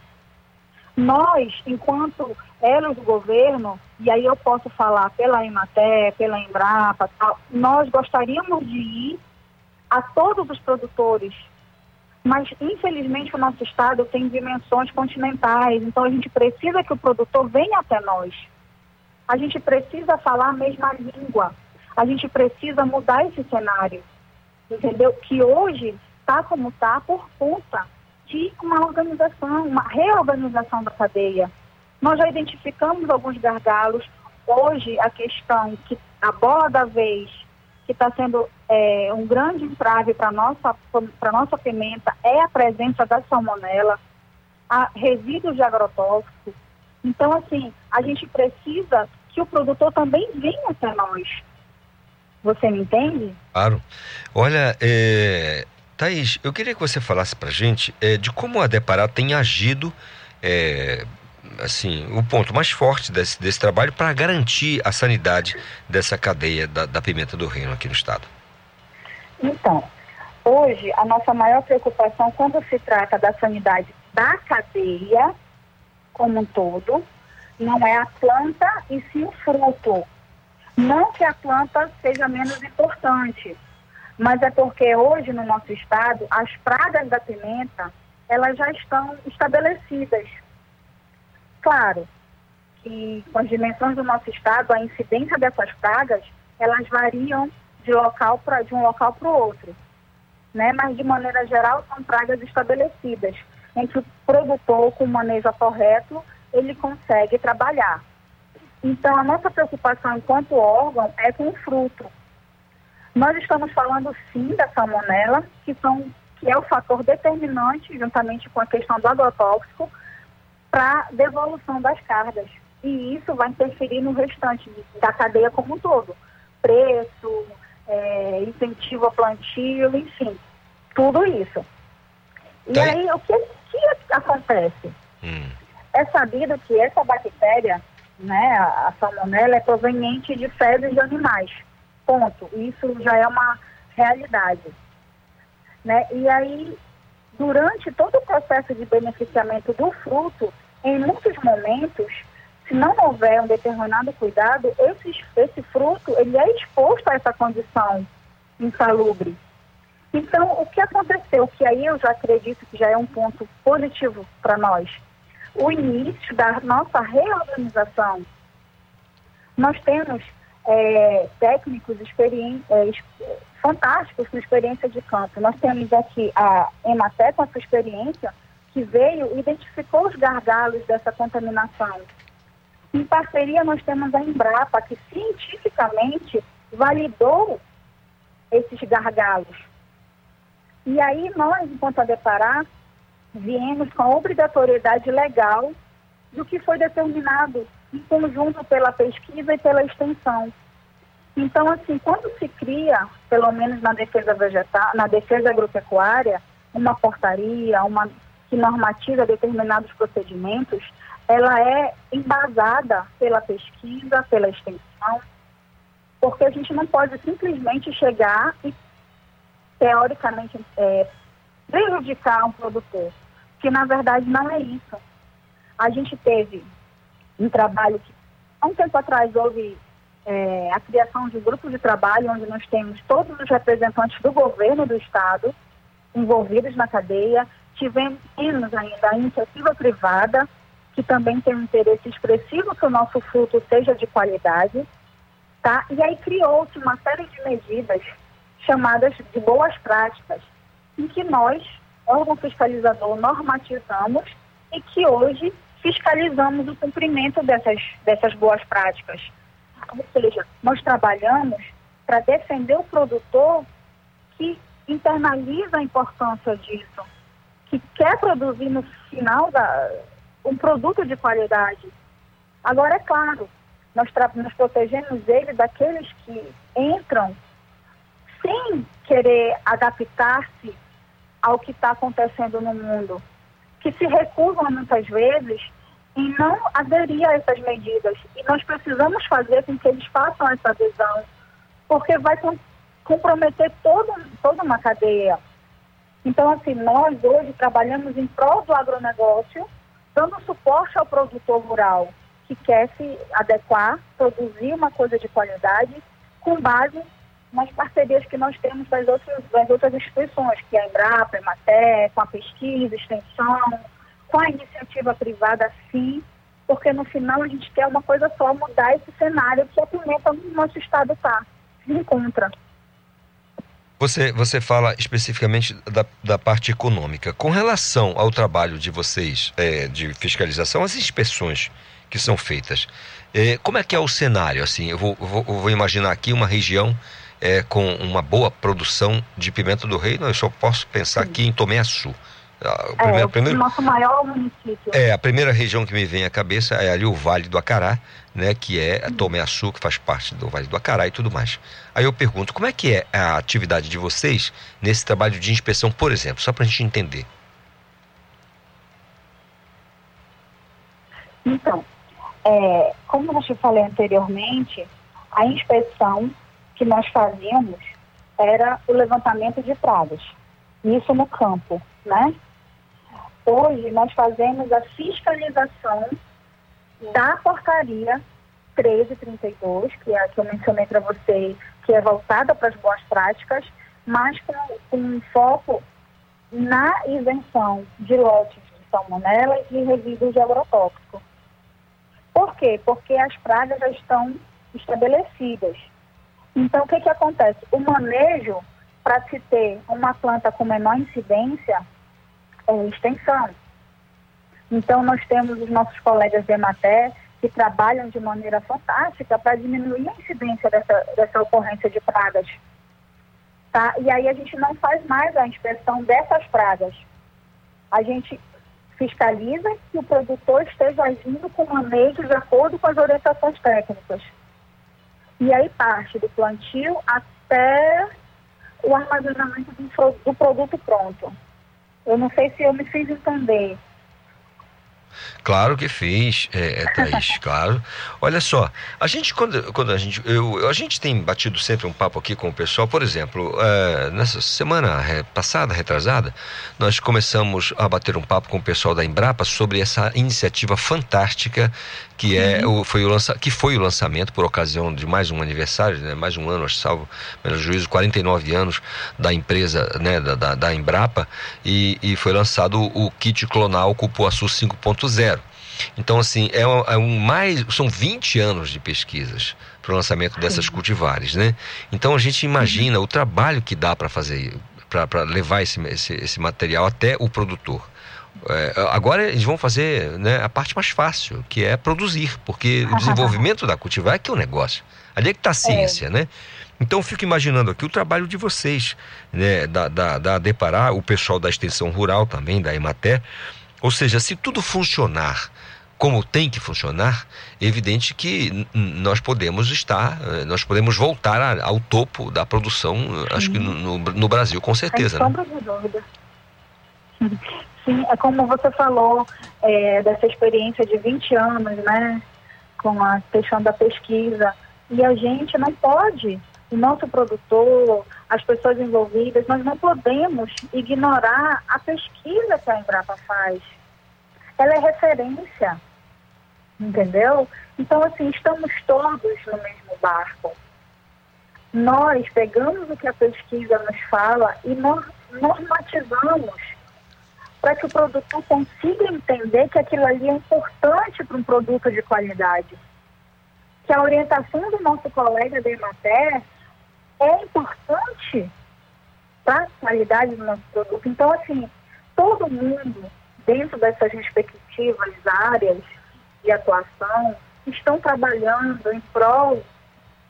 Nós, enquanto elos do governo, e aí eu posso falar pela Ematé, pela Embrapa, nós gostaríamos de ir a todos os produtores, mas infelizmente o nosso estado tem dimensões continentais, então a gente precisa que o produtor venha até nós. A gente precisa falar a mesma língua. A gente precisa mudar esse cenário. Entendeu? Que hoje está como está por conta de uma organização, uma reorganização da cadeia. Nós já identificamos alguns gargalos. Hoje, a questão que a bola da vez, que está sendo é, um grande entrave para a nossa, pra nossa pimenta, é a presença da salmonela, a resíduos de agrotóxicos. Então, assim, a gente precisa que o produtor também venha até nós. Você me entende? Claro. Olha, é, Thaís, eu queria que você falasse para gente é, de como a Depará tem agido, é, assim, o ponto mais forte desse, desse trabalho para garantir a sanidade dessa cadeia da, da pimenta do reino aqui no estado. Então, hoje a nossa maior preocupação quando se trata da sanidade da cadeia como um todo, não é a planta e sim o fruto. Não que a planta seja menos importante, mas é porque hoje no nosso estado as pragas da pimenta elas já estão estabelecidas. Claro que com as dimensões do nosso estado a incidência dessas pragas elas variam de local para de um local para o outro, né? Mas de maneira geral são pragas estabelecidas em que o produtor com o manejo correto ele consegue trabalhar. Então, a nossa preocupação enquanto órgão é com o fruto. Nós estamos falando sim da salmonela, que, são, que é o fator determinante, juntamente com a questão do agrotóxico, para a devolução das cargas. E isso vai interferir no restante da cadeia como um todo. Preço, é, incentivo ao plantio, enfim, tudo isso. E Tá. aí, o que, que acontece? Hum. É sabido que essa bactéria, né, a, a salmonela, é proveniente de fezes de animais. Ponto. Isso já é uma realidade. Né? E aí, durante todo o processo de beneficiamento do fruto, em muitos momentos, se não houver um determinado cuidado, esse, esse fruto ele é exposto a essa condição insalubre. Então, o que aconteceu, que aí eu já acredito que já é um ponto positivo para nós, o início da nossa reorganização. Nós temos é, técnicos é, fantásticos com experiência de campo. Nós temos aqui a Ematé com a sua experiência, que veio identificou os gargalos dessa contaminação. Em parceria, nós temos a Embrapa, que cientificamente validou esses gargalos. E aí nós, enquanto a Deparar, viemos com a obrigatoriedade legal do que foi determinado em conjunto pela pesquisa e pela extensão. Então, assim, quando se cria, pelo menos na defesa vegetal, na defesa agropecuária, uma portaria, uma que normatiza determinados procedimentos, ela é embasada pela pesquisa, pela extensão, porque a gente não pode simplesmente chegar e, teoricamente, é, prejudicar um produtor, que na verdade não é isso. A gente teve um trabalho que, há um tempo atrás, houve é, a criação de um grupo de trabalho onde nós temos todos os representantes do governo do Estado envolvidos na cadeia, tivemos ainda a iniciativa privada, que também tem um interesse expressivo que o nosso fruto seja de qualidade, tá? E aí criou-se uma série de medidas chamadas de boas práticas, em que nós, órgão fiscalizador, normatizamos e que hoje fiscalizamos o cumprimento dessas, dessas boas práticas. Ou seja, nós trabalhamos para defender o produtor que internaliza a importância disso, que quer produzir no final da, um produto de qualidade. Agora, é claro, nós, nós protegemos ele daqueles que entram sem querer adaptar-se ao que está acontecendo no mundo, que se recusam muitas vezes em não aderir a essas medidas. E nós precisamos fazer com que eles façam essa adesão, porque vai, comprometer todo, toda uma cadeia. Então, assim, nós hoje trabalhamos em prol do agronegócio, dando suporte ao produtor rural que quer se adequar, produzir uma coisa de qualidade, com base nas parcerias que nós temos das outras, das outras instituições, que é a Embrapa, a Emater, com a pesquisa, extensão, com a iniciativa privada, sim, porque no final a gente quer uma coisa só, mudar esse cenário que a pimenta no nosso estado está, se encontra. Você, você fala especificamente da, da parte econômica. Com relação ao trabalho de vocês é, de fiscalização, as inspeções que são feitas, é, como é que é o cenário? Assim, eu vou, vou, vou imaginar aqui uma região é, com uma boa produção de pimenta do reino, eu só posso pensar Sim. aqui em Tomé Açu. A primeira, é, o primeiro, nosso maior município. É, a primeira região que me vem à cabeça é ali o Vale do Acará, né, que é Tomé Açu, que faz parte do Vale do Acará e tudo mais. Aí eu pergunto, como é que é a atividade de vocês nesse trabalho de inspeção, por exemplo, só para a gente entender? Então, é, como eu te falei anteriormente, a inspeção que nós fazíamos era o levantamento de pragas, isso no campo, né? Hoje nós fazemos a fiscalização da portaria 1332, que é a que eu mencionei para vocês, que é voltada para as boas práticas, mas com, um foco na isenção de lotes de salmonela e resíduos de agrotóxico. Por quê? Porque as pragas já estão estabelecidas. Então, o que, que acontece? O manejo, para se ter uma planta com menor incidência, é extensão. Então, nós temos os nossos colegas de Emater que trabalham de maneira fantástica para diminuir a incidência dessa, dessa ocorrência de pragas. Tá? E aí a gente não faz mais a inspeção dessas pragas. A gente fiscaliza que o produtor esteja agindo com manejo de acordo com as orientações técnicas. E aí parte do plantio até o armazenamento do, do produto pronto. Eu não sei se eu me fiz entender. Claro que fiz, é, é Thaís, claro. Olha só, a gente quando, quando a gente eu, a gente tem batido sempre um papo aqui com o pessoal, por exemplo, é, nessa semana passada, retrasada, nós começamos a bater um papo com o pessoal da Embrapa sobre essa iniciativa fantástica que é uhum. o, foi o lança, que foi o lançamento por ocasião de mais um aniversário, né, mais um ano, acho salvo pelo juízo, 49 anos da empresa, né, da, da, da Embrapa, e, e, foi lançado o, o kit clonal Cupuaçu 5.0. Então, assim, é, um, é um mais. São 20 anos de pesquisas para o lançamento dessas cultivares, né? Então a gente imagina o trabalho que dá para fazer, para levar esse, esse, esse material até o produtor. É, agora eles vão fazer né, a parte mais fácil, que é produzir, porque o desenvolvimento da cultivar é que é o negócio. Ali é que está a ciência, é. né? Então fico imaginando aqui o trabalho de vocês, né, da, da, da Deparar, o pessoal da extensão rural também, da Emater. Ou seja, se tudo funcionar como tem que funcionar, é evidente que nós podemos estar, eh, nós podemos voltar ao topo da produção, acho que no, no, Brasil, com certeza. Sem sombra né? de dúvida. Sim, é como você falou, é, dessa experiência de 20 anos, né, com a questão da pesquisa. E a gente não pode, o nosso produtor, as pessoas envolvidas, nós não podemos ignorar a pesquisa que a Embrapa faz. Ela é referência, entendeu? Então, assim, estamos todos no mesmo barco. Nós pegamos o que a pesquisa nos fala e nós normatizamos para que o produtor consiga entender que aquilo ali é importante para um produto de qualidade. Que a orientação do nosso colega da Emater é importante para a qualidade do nosso produto. Então, assim, todo mundo, dentro dessas respectivas áreas de atuação, estão trabalhando em prol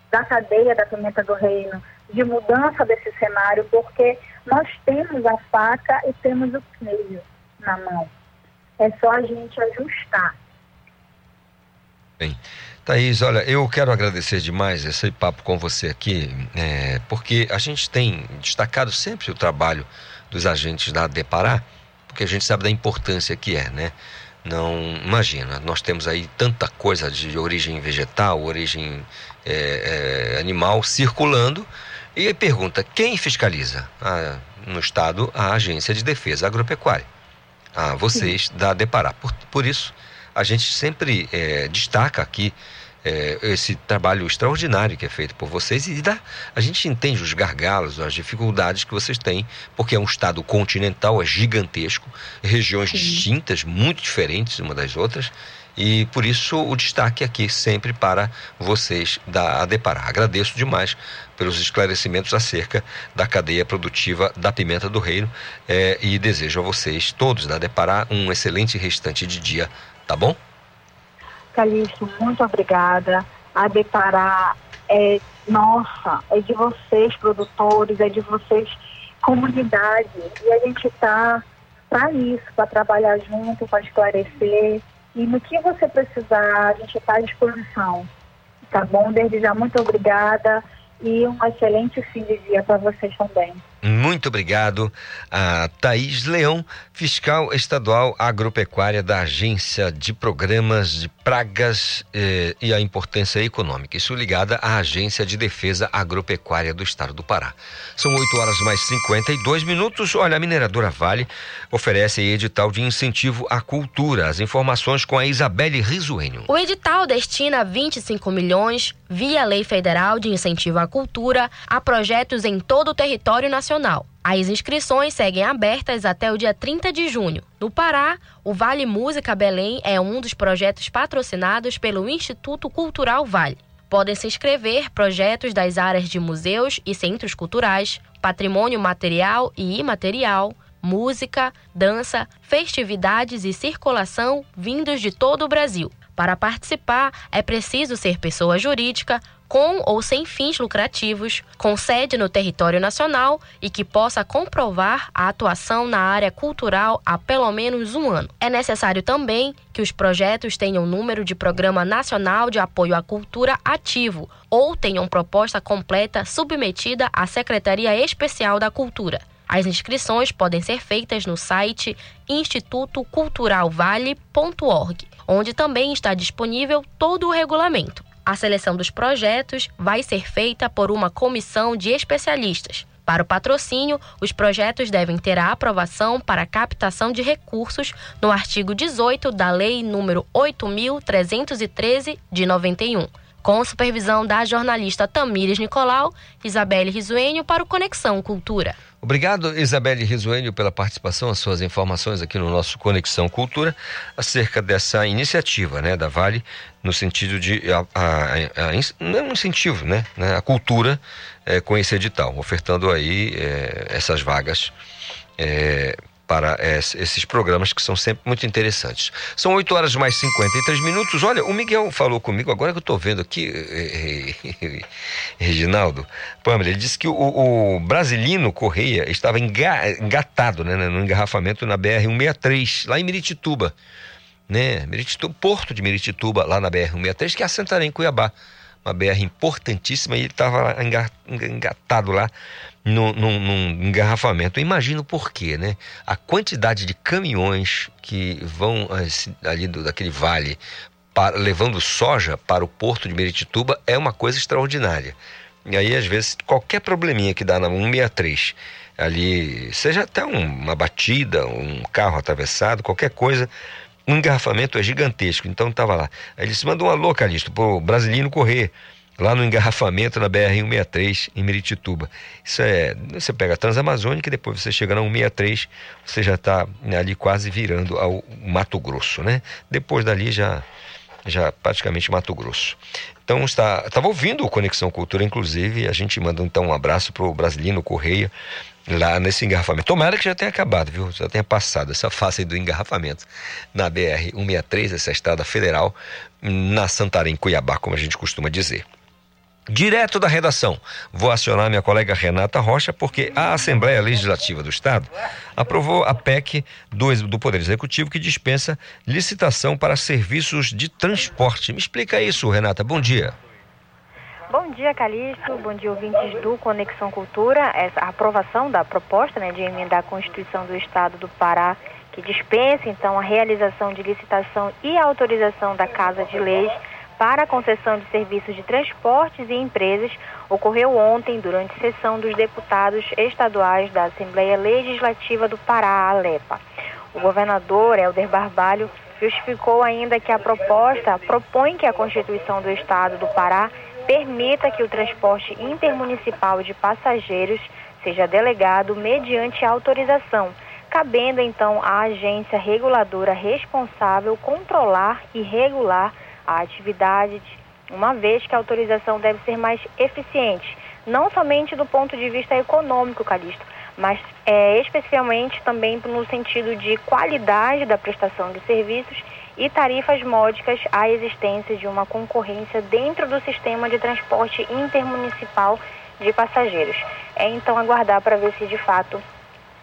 da cadeia da pimenta do reino, de mudança desse cenário, porque nós temos a faca e temos o queijo na mão. É só a gente ajustar. Bem, Thaís, olha, eu quero agradecer demais esse papo com você aqui, é, porque a gente tem destacado sempre o trabalho dos agentes da Depará, porque a gente sabe da importância que é, né? Não imagina, nós temos aí tanta coisa de origem vegetal, origem é, é, animal circulando E aí pergunta: quem fiscaliza? Ah, no Estado, a Agência de Defesa Agropecuária. A vocês da Depará. Por, por isso, a gente sempre eh, destaca aqui eh, esse trabalho extraordinário que é feito por vocês e dá, a gente entende os gargalos, as dificuldades que vocês têm, porque é um estado continental, é gigantesco, regiões distintas, muito diferentes uma das outras, e por isso o destaque aqui sempre para vocês da Adepará. Agradeço demais pelos esclarecimentos acerca da cadeia produtiva da pimenta do reino eh, e desejo a vocês todos da Adepará um excelente restante de dia, tá bom? Calixto, muito obrigada. A Depará é nossa, é de vocês, produtores, é de vocês, comunidade. E a gente está para isso, para trabalhar junto, para esclarecer. E no que você precisar, a gente está à disposição. Tá bom? Desde já, muito obrigada e um excelente fim de dia para vocês também. Muito obrigado a Thaís Leão, fiscal estadual agropecuária da Agência de Programas de Pragas eh, e a Importância Econômica. Isso ligada à Agência de Defesa Agropecuária do Estado do Pará. São 8 horas mais 52 minutos. Olha, a mineradora Vale oferece edital de incentivo à cultura. As informações com a Isabelle Risuênio. O edital destina 25 milhões via Lei Federal de Incentivo à Cultura a projetos em todo o território nacional. As inscrições seguem abertas até o dia 30 de junho. No Pará, o Vale Música Belém é um dos projetos patrocinados pelo Instituto Cultural Vale. Podem se inscrever projetos das áreas de museus e centros culturais, patrimônio material e imaterial, música, dança, festividades e circulação vindos de todo o Brasil. Para participar, é preciso ser pessoa jurídica, com ou sem fins lucrativos, com sede no território nacional e que possa comprovar a atuação na área cultural há pelo menos um ano. É necessário também que os projetos tenham número de Programa Nacional de Apoio à Cultura ativo ou tenham proposta completa submetida à Secretaria Especial da Cultura. As inscrições podem ser feitas no site institutoculturalvale.org, onde também está disponível todo o regulamento. A seleção dos projetos vai ser feita por uma comissão de especialistas. Para o patrocínio, os projetos devem ter a aprovação para captação de recursos no artigo 18 da Lei nº 8.313 de 91. Com supervisão da jornalista Tamires Nicolau, Isabelle Risuênio para o Conexão Cultura. Obrigado, Isabelle Risuênio, pela participação, as suas informações aqui no nosso Conexão Cultura acerca dessa iniciativa né, da Vale, no sentido de. A, a, a, não é um incentivo, né? A cultura é, com esse edital, ofertando aí é, essas vagas. É, para esses programas que são sempre muito interessantes. São 8 horas mais 53 minutos. Olha, o Miguel falou comigo, agora que eu estou vendo aqui, Reginaldo, Pamela, ele disse que o, o Brasilino Correia estava engatado né, no engarrafamento na BR-163, lá em Miritituba. Né? Miritituba, Porto de Miritituba, lá na BR-163, que é a Santarém, Cuiabá. Uma BR importantíssima e ele estava engatado lá num, num, engarrafamento. Imagino por quê, né? A quantidade de caminhões que vão eh, ali do, daquele vale para, levando soja para o porto de Meritituba é uma coisa extraordinária. E aí, às vezes, qualquer probleminha que dá na 163 ali, seja até um, uma batida, um carro atravessado, qualquer coisa, um engarrafamento é gigantesco. Então estava lá. Aí eles mandam um alô, Calixto, pro brasileiro correr lá no engarrafamento na BR-163 em Meritituba. Isso é, você pega a Transamazônica e depois você chega na 163, você já está ali quase virando ao Mato Grosso, né? Depois dali já já praticamente Mato Grosso. Então está, estava ouvindo o Conexão Cultura, inclusive, a gente manda então um abraço para o Brasilino Correia lá nesse engarrafamento. Tomara que já tenha acabado, viu? Já tenha passado essa fase do engarrafamento na BR 163, essa estrada federal, na Santarém, Cuiabá, como a gente costuma dizer. Direto da redação, vou acionar minha colega Renata Rocha, porque a Assembleia Legislativa do Estado aprovou a PEC do, do Poder Executivo que dispensa licitação para serviços de transporte. Me explica isso, Renata. Bom dia. Bom dia, Calixto. Bom dia, ouvintes do Conexão Cultura. Essa aprovação da proposta né, de emendar a Constituição do Estado do Pará, que dispensa, então, a realização de licitação e autorização da Casa de Leis para a concessão de serviços de transportes e empresas ocorreu ontem durante sessão dos deputados estaduais da Assembleia Legislativa do Pará, Alepa. O governador Helder Barbalho justificou ainda que a proposta propõe que a Constituição do Estado do Pará permita que o transporte intermunicipal de passageiros seja delegado mediante autorização, cabendo então à agência reguladora responsável controlar e regular a atividade, uma vez que a autorização deve ser mais eficiente, não somente do ponto de vista econômico, Calixto, mas é, especialmente também no sentido de qualidade da prestação de serviços e tarifas módicas à existência de uma concorrência dentro do sistema de transporte intermunicipal de passageiros. É então aguardar para ver se de fato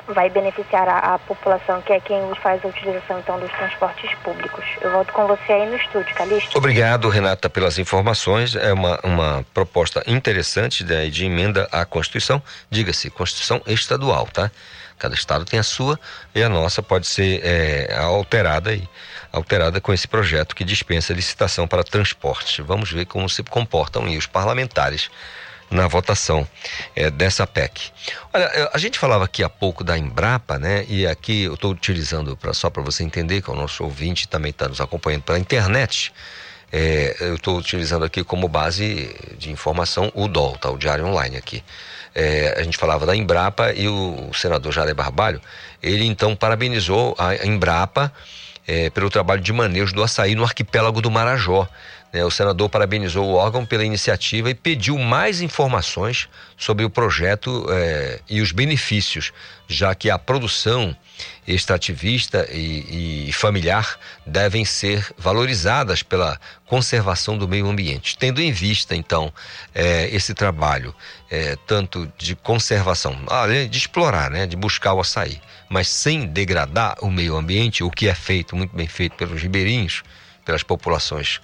vai beneficiar a, a, população, que é quem faz a utilização então dos transportes públicos. Eu volto com você aí no estúdio, Calixto. Obrigado, Renata, pelas informações. É uma, uma proposta interessante de, de emenda à Constituição, diga-se, Constituição estadual, tá? Cada estado tem a sua e a nossa pode ser é, alterada aí, alterada com esse projeto que dispensa licitação para transporte. Vamos ver como se comportam aí os parlamentares na votação é, dessa PEC. Olha, a gente falava aqui há pouco da Embrapa, né? E aqui eu estou utilizando para só para você entender que o nosso ouvinte também está nos acompanhando pela internet. É, eu estou utilizando aqui como base de informação o DOL, tá? O Diário Online aqui. É, a gente falava da Embrapa e o, o senador Jale Barbalho, ele então parabenizou a Embrapa é, pelo trabalho de manejo do açaí no arquipélago do Marajó. É, o senador parabenizou o órgão pela iniciativa e pediu mais informações sobre o projeto é, e os benefícios, já que a produção extrativista e, e, familiar devem ser valorizadas pela conservação do meio ambiente. Tendo em vista, então, é, esse trabalho, tanto de conservação, além de explorar, né, de buscar o açaí, mas sem degradar o meio ambiente, o que é feito, muito bem feito pelos ribeirinhos, pelas populações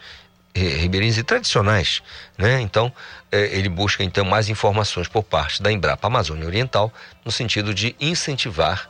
ribeirinhos e tradicionais, né? Então, é, ele busca então mais informações por parte da Embrapa Amazônia Oriental no sentido de incentivar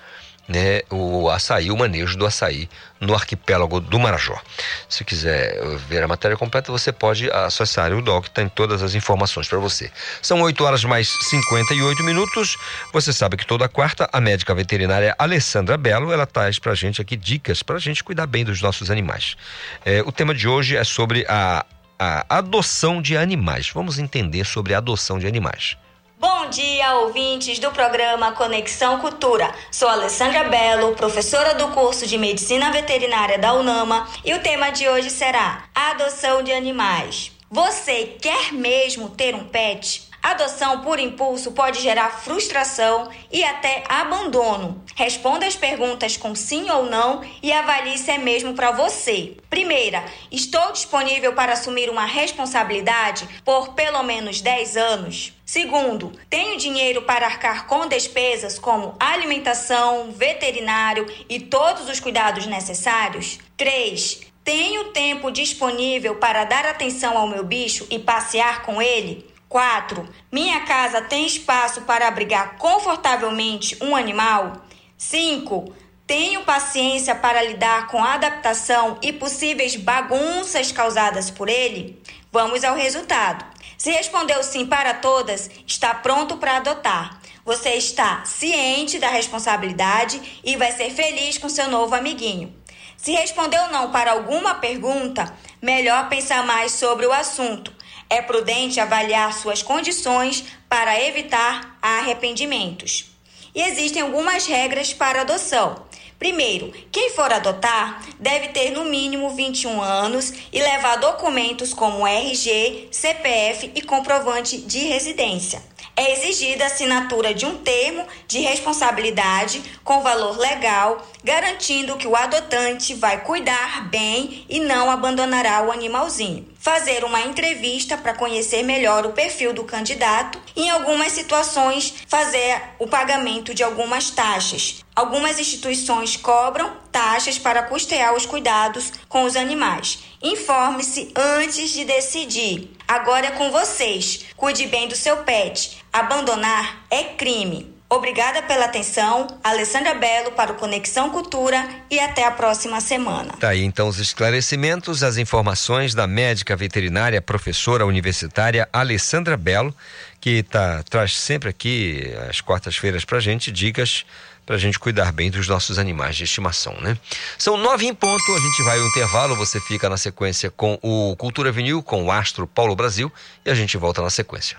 né, o açaí, o manejo do açaí no arquipélago do Marajó. Se quiser ver a matéria completa, você pode acessar o DOC, tem todas as informações para você. São 8 horas mais 58 minutos. Você sabe que toda quarta a médica veterinária Alessandra Belo, ela traz para a gente aqui dicas para a gente cuidar bem dos nossos animais. É, o tema de hoje é sobre a, a adoção de animais. Vamos entender sobre a adoção de animais. Bom dia, ouvintes do programa Conexão Cultura. Sou Alessandra Belo, professora do curso de Medicina Veterinária da UNAMA, e o tema de hoje será Adoção de Animais. Você quer mesmo ter um pet? Adoção por impulso pode gerar frustração e até abandono. Responda as perguntas com sim ou não e avalie se é mesmo para você. Primeira, estou disponível para assumir uma responsabilidade por pelo menos 10 anos? Segundo, tenho dinheiro para arcar com despesas como alimentação, veterinário e todos os cuidados necessários? 3. Tenho tempo disponível para dar atenção ao meu bicho e passear com ele? 4. Minha casa tem espaço para abrigar confortavelmente um animal? 5. Tenho paciência para lidar com a adaptação e possíveis bagunças causadas por ele? Vamos ao resultado. Se respondeu sim para todas, está pronto para adotar. Você está ciente da responsabilidade e vai ser feliz com seu novo amiguinho. Se respondeu não para alguma pergunta, melhor pensar mais sobre o assunto é prudente avaliar suas condições para evitar arrependimentos. E existem algumas regras para adoção. Primeiro, quem for adotar deve ter no mínimo 21 anos e levar documentos como RG, CPF e comprovante de residência é exigida a assinatura de um termo de responsabilidade com valor legal, garantindo que o adotante vai cuidar bem e não abandonará o animalzinho. Fazer uma entrevista para conhecer melhor o perfil do candidato em algumas situações, fazer o pagamento de algumas taxas. Algumas instituições cobram taxas para custear os cuidados com os animais. Informe-se antes de decidir. Agora é com vocês. Cuide bem do seu pet. Abandonar é crime. Obrigada pela atenção, Alessandra Belo para o Conexão Cultura e até a próxima semana. Tá aí então os esclarecimentos, as informações da médica veterinária, professora universitária Alessandra Belo, que tá, traz sempre aqui às quartas-feiras pra gente dicas para a gente cuidar bem dos nossos animais de estimação, né? São nove em ponto, a gente vai ao intervalo, você fica na sequência com o Cultura Vinil, com o Astro Paulo Brasil e a gente volta na sequência.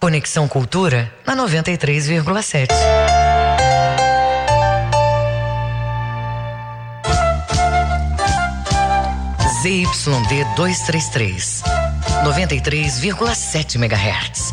Conexão Cultura na 93,7. ZYD 233, 93,7 MHz.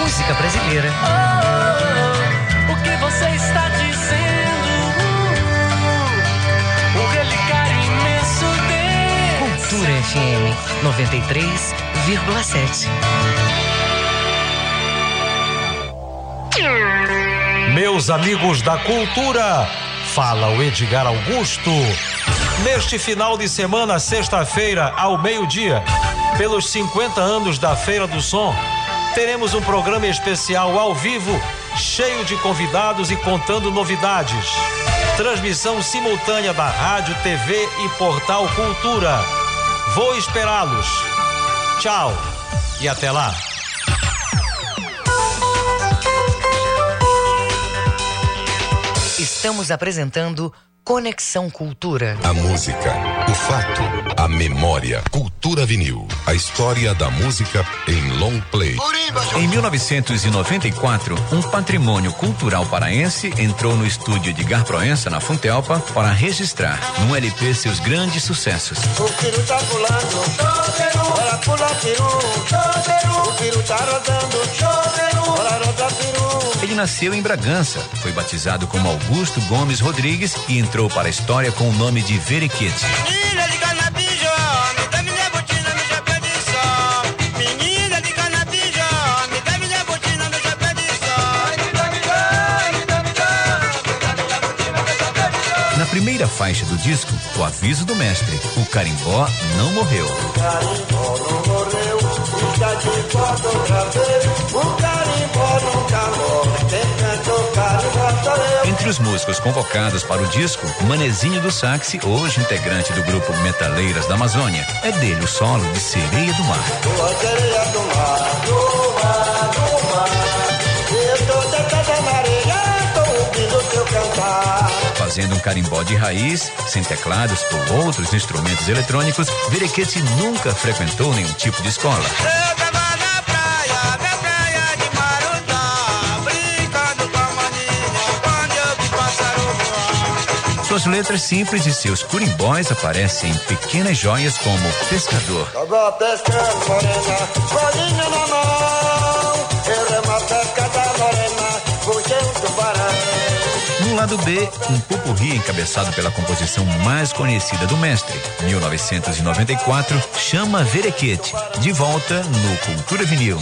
Música brasileira. Oh, o que você está dizendo? O relicário imenso desse. Cultura FM 93,7. Meus amigos da cultura, fala o Edgar Augusto. Neste final de semana, sexta-feira, ao meio-dia, pelos 50 anos da Feira do Som, teremos um programa especial ao vivo, cheio de convidados e contando novidades. Transmissão simultânea da Rádio, TV e Portal Cultura. Vou esperá-los. Tchau e até lá. Estamos apresentando Conexão Cultura. A música, o fato, a memória. Cultura Vinil. A história da música em long play. Em 1994, um patrimônio cultural paraense entrou no estúdio de Gar Proença, na Funtelpa, para registrar num LP seus grandes sucessos. O peru tá pulando, ela pula peru, o peru tá rodando, ela roda peru. Ele nasceu em Bragança, foi batizado como Augusto Gomes Rodrigues e entrou para a história com o nome de Veriquete. Primeira faixa do disco, o aviso do mestre: o carimbó não morreu. Carimbó não morreu, está de volta outra vez. O carimbó nunca morre, quem canta o carimbó sou eu. Entre os músicos convocados para o disco, Manezinho do Saxe, hoje integrante do grupo Metaleiras da Amazônia, é dele o solo de Sereia do Mar. Tua sereia do mar, Fazendo um carimbó de raiz, sem teclados ou outros instrumentos eletrônicos, Verequete nunca frequentou nenhum tipo de escola. Eu eu. Suas letras simples e seus curimbóis aparecem em pequenas joias como Pescador, Tava pescando morena, bolinha na mão. Eu remo a lado B, um pupurri encabeçado pela composição mais conhecida do mestre, 1994, Chama Verequete, de volta no Cultura Vinil.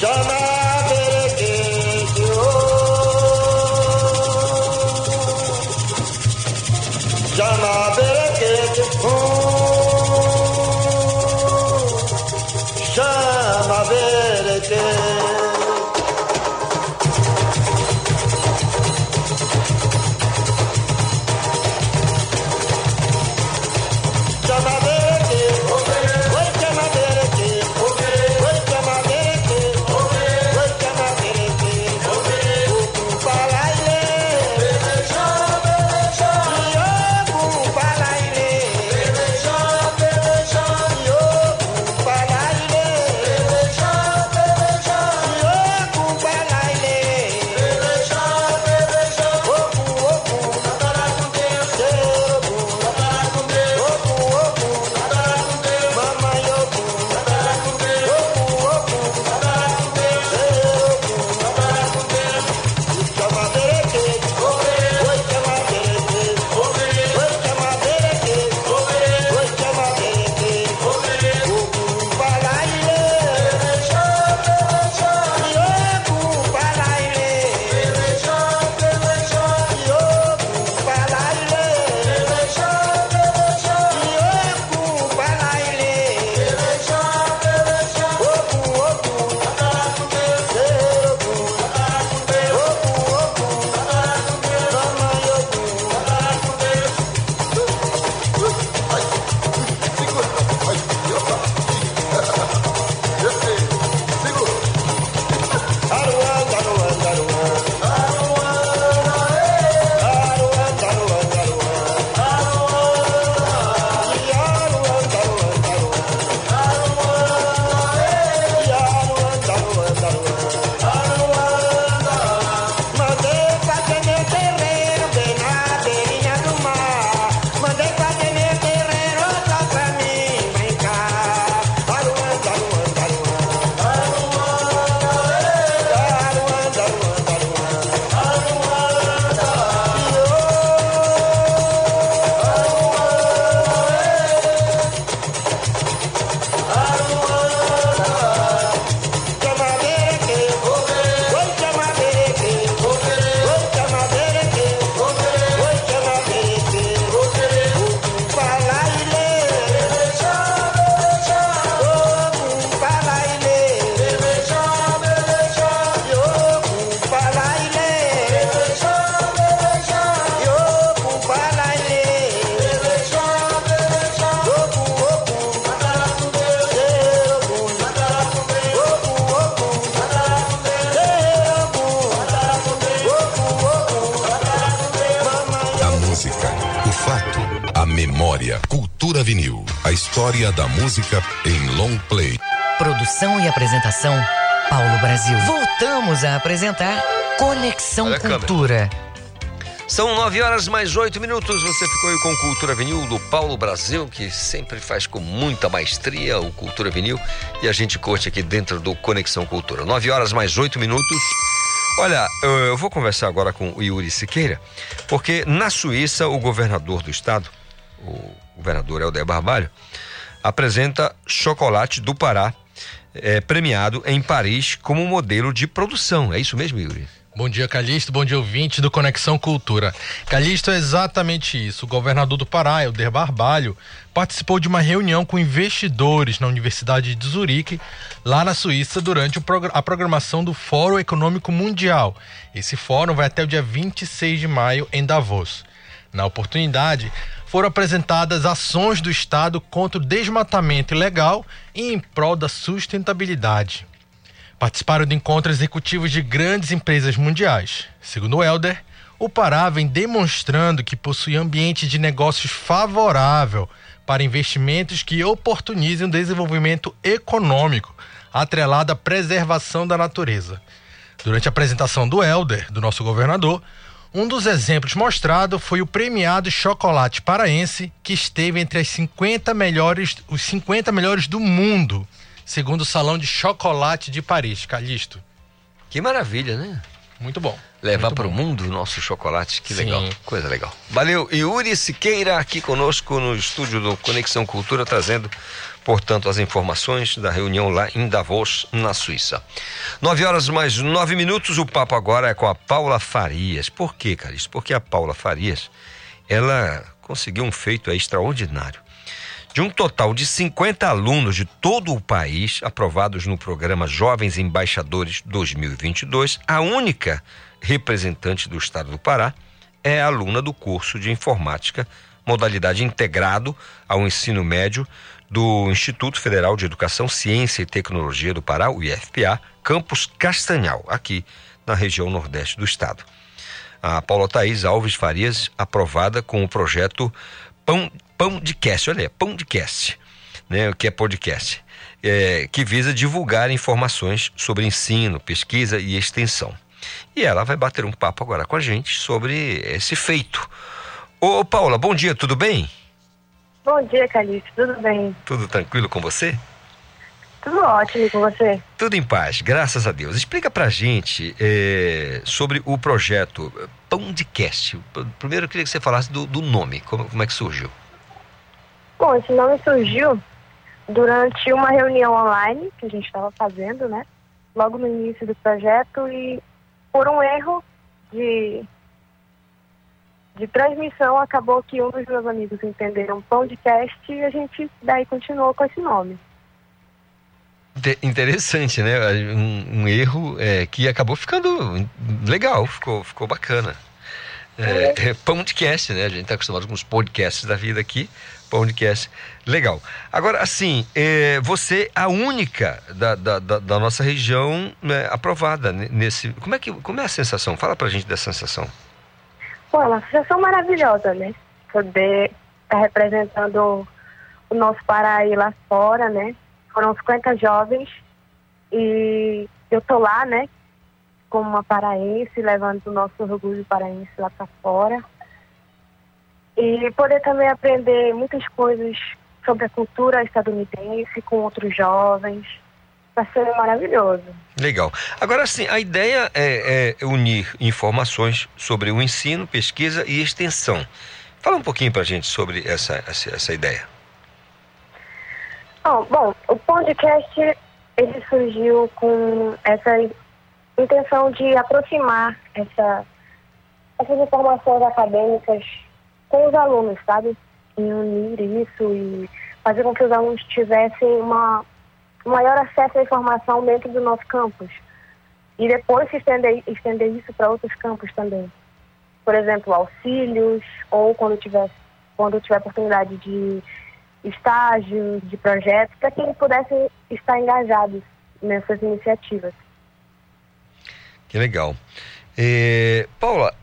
Chama música em long play. Produção e apresentação, Paulo Brasil. Voltamos a apresentar Conexão Olha. Cultura. São nove horas mais oito minutos. Você ficou aí com Cultura Vinil do Paulo Brasil, que sempre faz com muita maestria o Cultura Vinil. E a gente curte aqui dentro do Conexão Cultura. Nove horas mais oito minutos. Olha, eu eu vou conversar agora com o Yuri Siqueira, porque na Suíça o governador do estado, o governador Helder Barbalho, apresenta chocolate do Pará, eh, premiado em Paris como modelo de produção. É isso mesmo, Yuri? Bom dia, Calixto. Bom dia, ouvinte do Conexão Cultura. Calixto é exatamente isso. O governador do Pará, Helder Barbalho, participou de uma reunião com investidores na Universidade de Zurique, lá na Suíça, durante a programação do Fórum Econômico Mundial. Esse fórum vai até o dia 26 de maio em Davos. Na oportunidade, foram apresentadas ações do Estado contra o desmatamento ilegal e em prol da sustentabilidade. Participaram do encontro executivos de grandes empresas mundiais. Segundo o Helder, o Pará vem demonstrando que possui ambiente de negócios favorável para investimentos que oportunizem o desenvolvimento econômico, atrelado à preservação da natureza. Durante a apresentação do Helder, do nosso governador, um dos exemplos mostrado foi o premiado chocolate paraense, que esteve entre as 50 melhores, os 50 melhores do mundo, segundo o Salão de Chocolate de Paris, Calixto. Que maravilha, né? Muito bom. Levar para o mundo o nosso chocolate, que Sim. legal, coisa legal. Valeu, Yuri Siqueira aqui conosco no estúdio do Conexão Cultura, trazendo, portanto, as informações da reunião lá em Davos, na Suíça. Nove horas mais nove minutos, o papo agora é com a Paula Farias. Por quê, Caris? Porque a Paula Farias, ela conseguiu um feito extraordinário. De um total de 50 alunos de todo o país aprovados no programa Jovens Embaixadores 2022, a única representante do estado do Pará é aluna do curso de informática, modalidade integrado ao ensino médio do Instituto Federal de Educação, Ciência e Tecnologia do Pará, o IFPA, campus Castanhal, aqui na região nordeste do estado. A Paula Thaís Alves Farias, aprovada com o projeto Pão, Pão de Cast, olha Pão de Cast, né, o que é podcast, é, que visa divulgar informações sobre ensino, pesquisa e extensão. E ela vai bater um papo agora com a gente sobre esse feito. Ô Paula, bom dia, tudo bem? Bom dia, Calixto. Tudo bem? Tudo tranquilo com você? Tudo ótimo com você? Tudo em paz, graças a Deus. Explica pra gente é, sobre o projeto Pão de Cast. Primeiro eu queria que você falasse do, do nome, como, como é que surgiu? Bom, esse nome surgiu durante uma reunião online que a gente estava fazendo, né? Logo no início do projeto e por um erro de, de transmissão acabou que um dos meus amigos entenderam pão de cast e a gente daí continuou com esse nome. Inte- Interessante, né? Um, um erro é, que acabou ficando legal, ficou, ficou bacana. É, é podcast, né? A gente está acostumado com os podcasts da vida aqui. Podcast, legal. Agora, assim, é, você é a única da, da, da- da nossa região né, aprovada ne- nesse. Como é, que, como é a sensação? Fala pra gente dessa sensação. Pô, é uma sensação maravilhosa, né? Poder estar representando o nosso Pará aí lá fora, né? Foram 50 jovens e eu tô lá, né? Como uma paraense, levando o nosso orgulho paraense lá para fora. E poder também aprender muitas coisas sobre a cultura estadunidense com outros jovens. Vai ser maravilhoso. Legal. Agora sim, a ideia é, é unir informações sobre o ensino, pesquisa e extensão. Fala um pouquinho pra gente sobre essa, essa, essa ideia. Bom, bom, o podcast ele surgiu com essa intenção de aproximar essa, essas informações acadêmicas com os alunos, sabe? E unir isso e fazer com que os alunos tivessem uma maior acesso à informação dentro do nosso campus. E depois estender, estender isso para outros campos também. Por exemplo, auxílios, ou quando tiver, quando tiver oportunidade de estágio, de projetos, para que eles pudessem estar engajados nessas iniciativas. Que legal. É, Paula,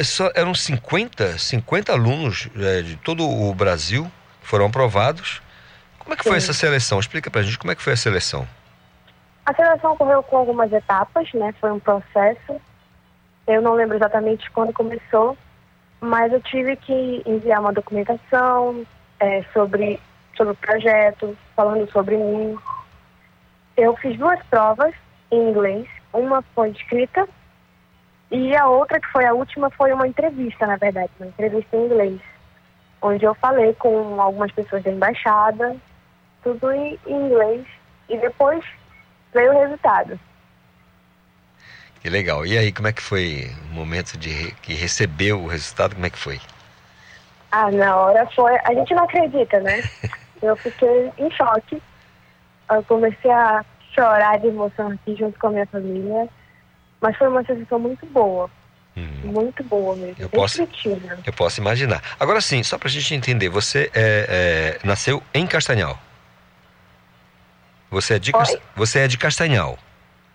só eram 50, 50 alunos é, de todo o Brasil que foram aprovados. Como é que foi Sim. essa seleção? Explica pra gente como é que foi a seleção. A seleção ocorreu com algumas etapas, né? Foi um processo. Eu não lembro exatamente quando começou, mas eu tive que enviar uma documentação eh, sobre, sobre o projeto, falando sobre mim. Eu fiz duas provas em inglês. Uma foi escrita e a outra, que foi a última, foi uma entrevista, na verdade, uma entrevista em inglês, onde eu falei com algumas pessoas da embaixada, tudo em inglês. E depois veio o resultado. Que legal. E aí, como é que foi o momento de que recebeu o resultado? Como é que foi? Ah, na hora foi. A gente não acredita, né? Eu fiquei em choque. Eu comecei a chorar de emoção aqui junto com a minha família. Mas foi uma sensação muito boa. Muito boa mesmo. Eu posso-. Eu posso imaginar. Agora sim, só pra gente entender, você é, é, nasceu em Castanhal. Você é de, você é de Castanhal.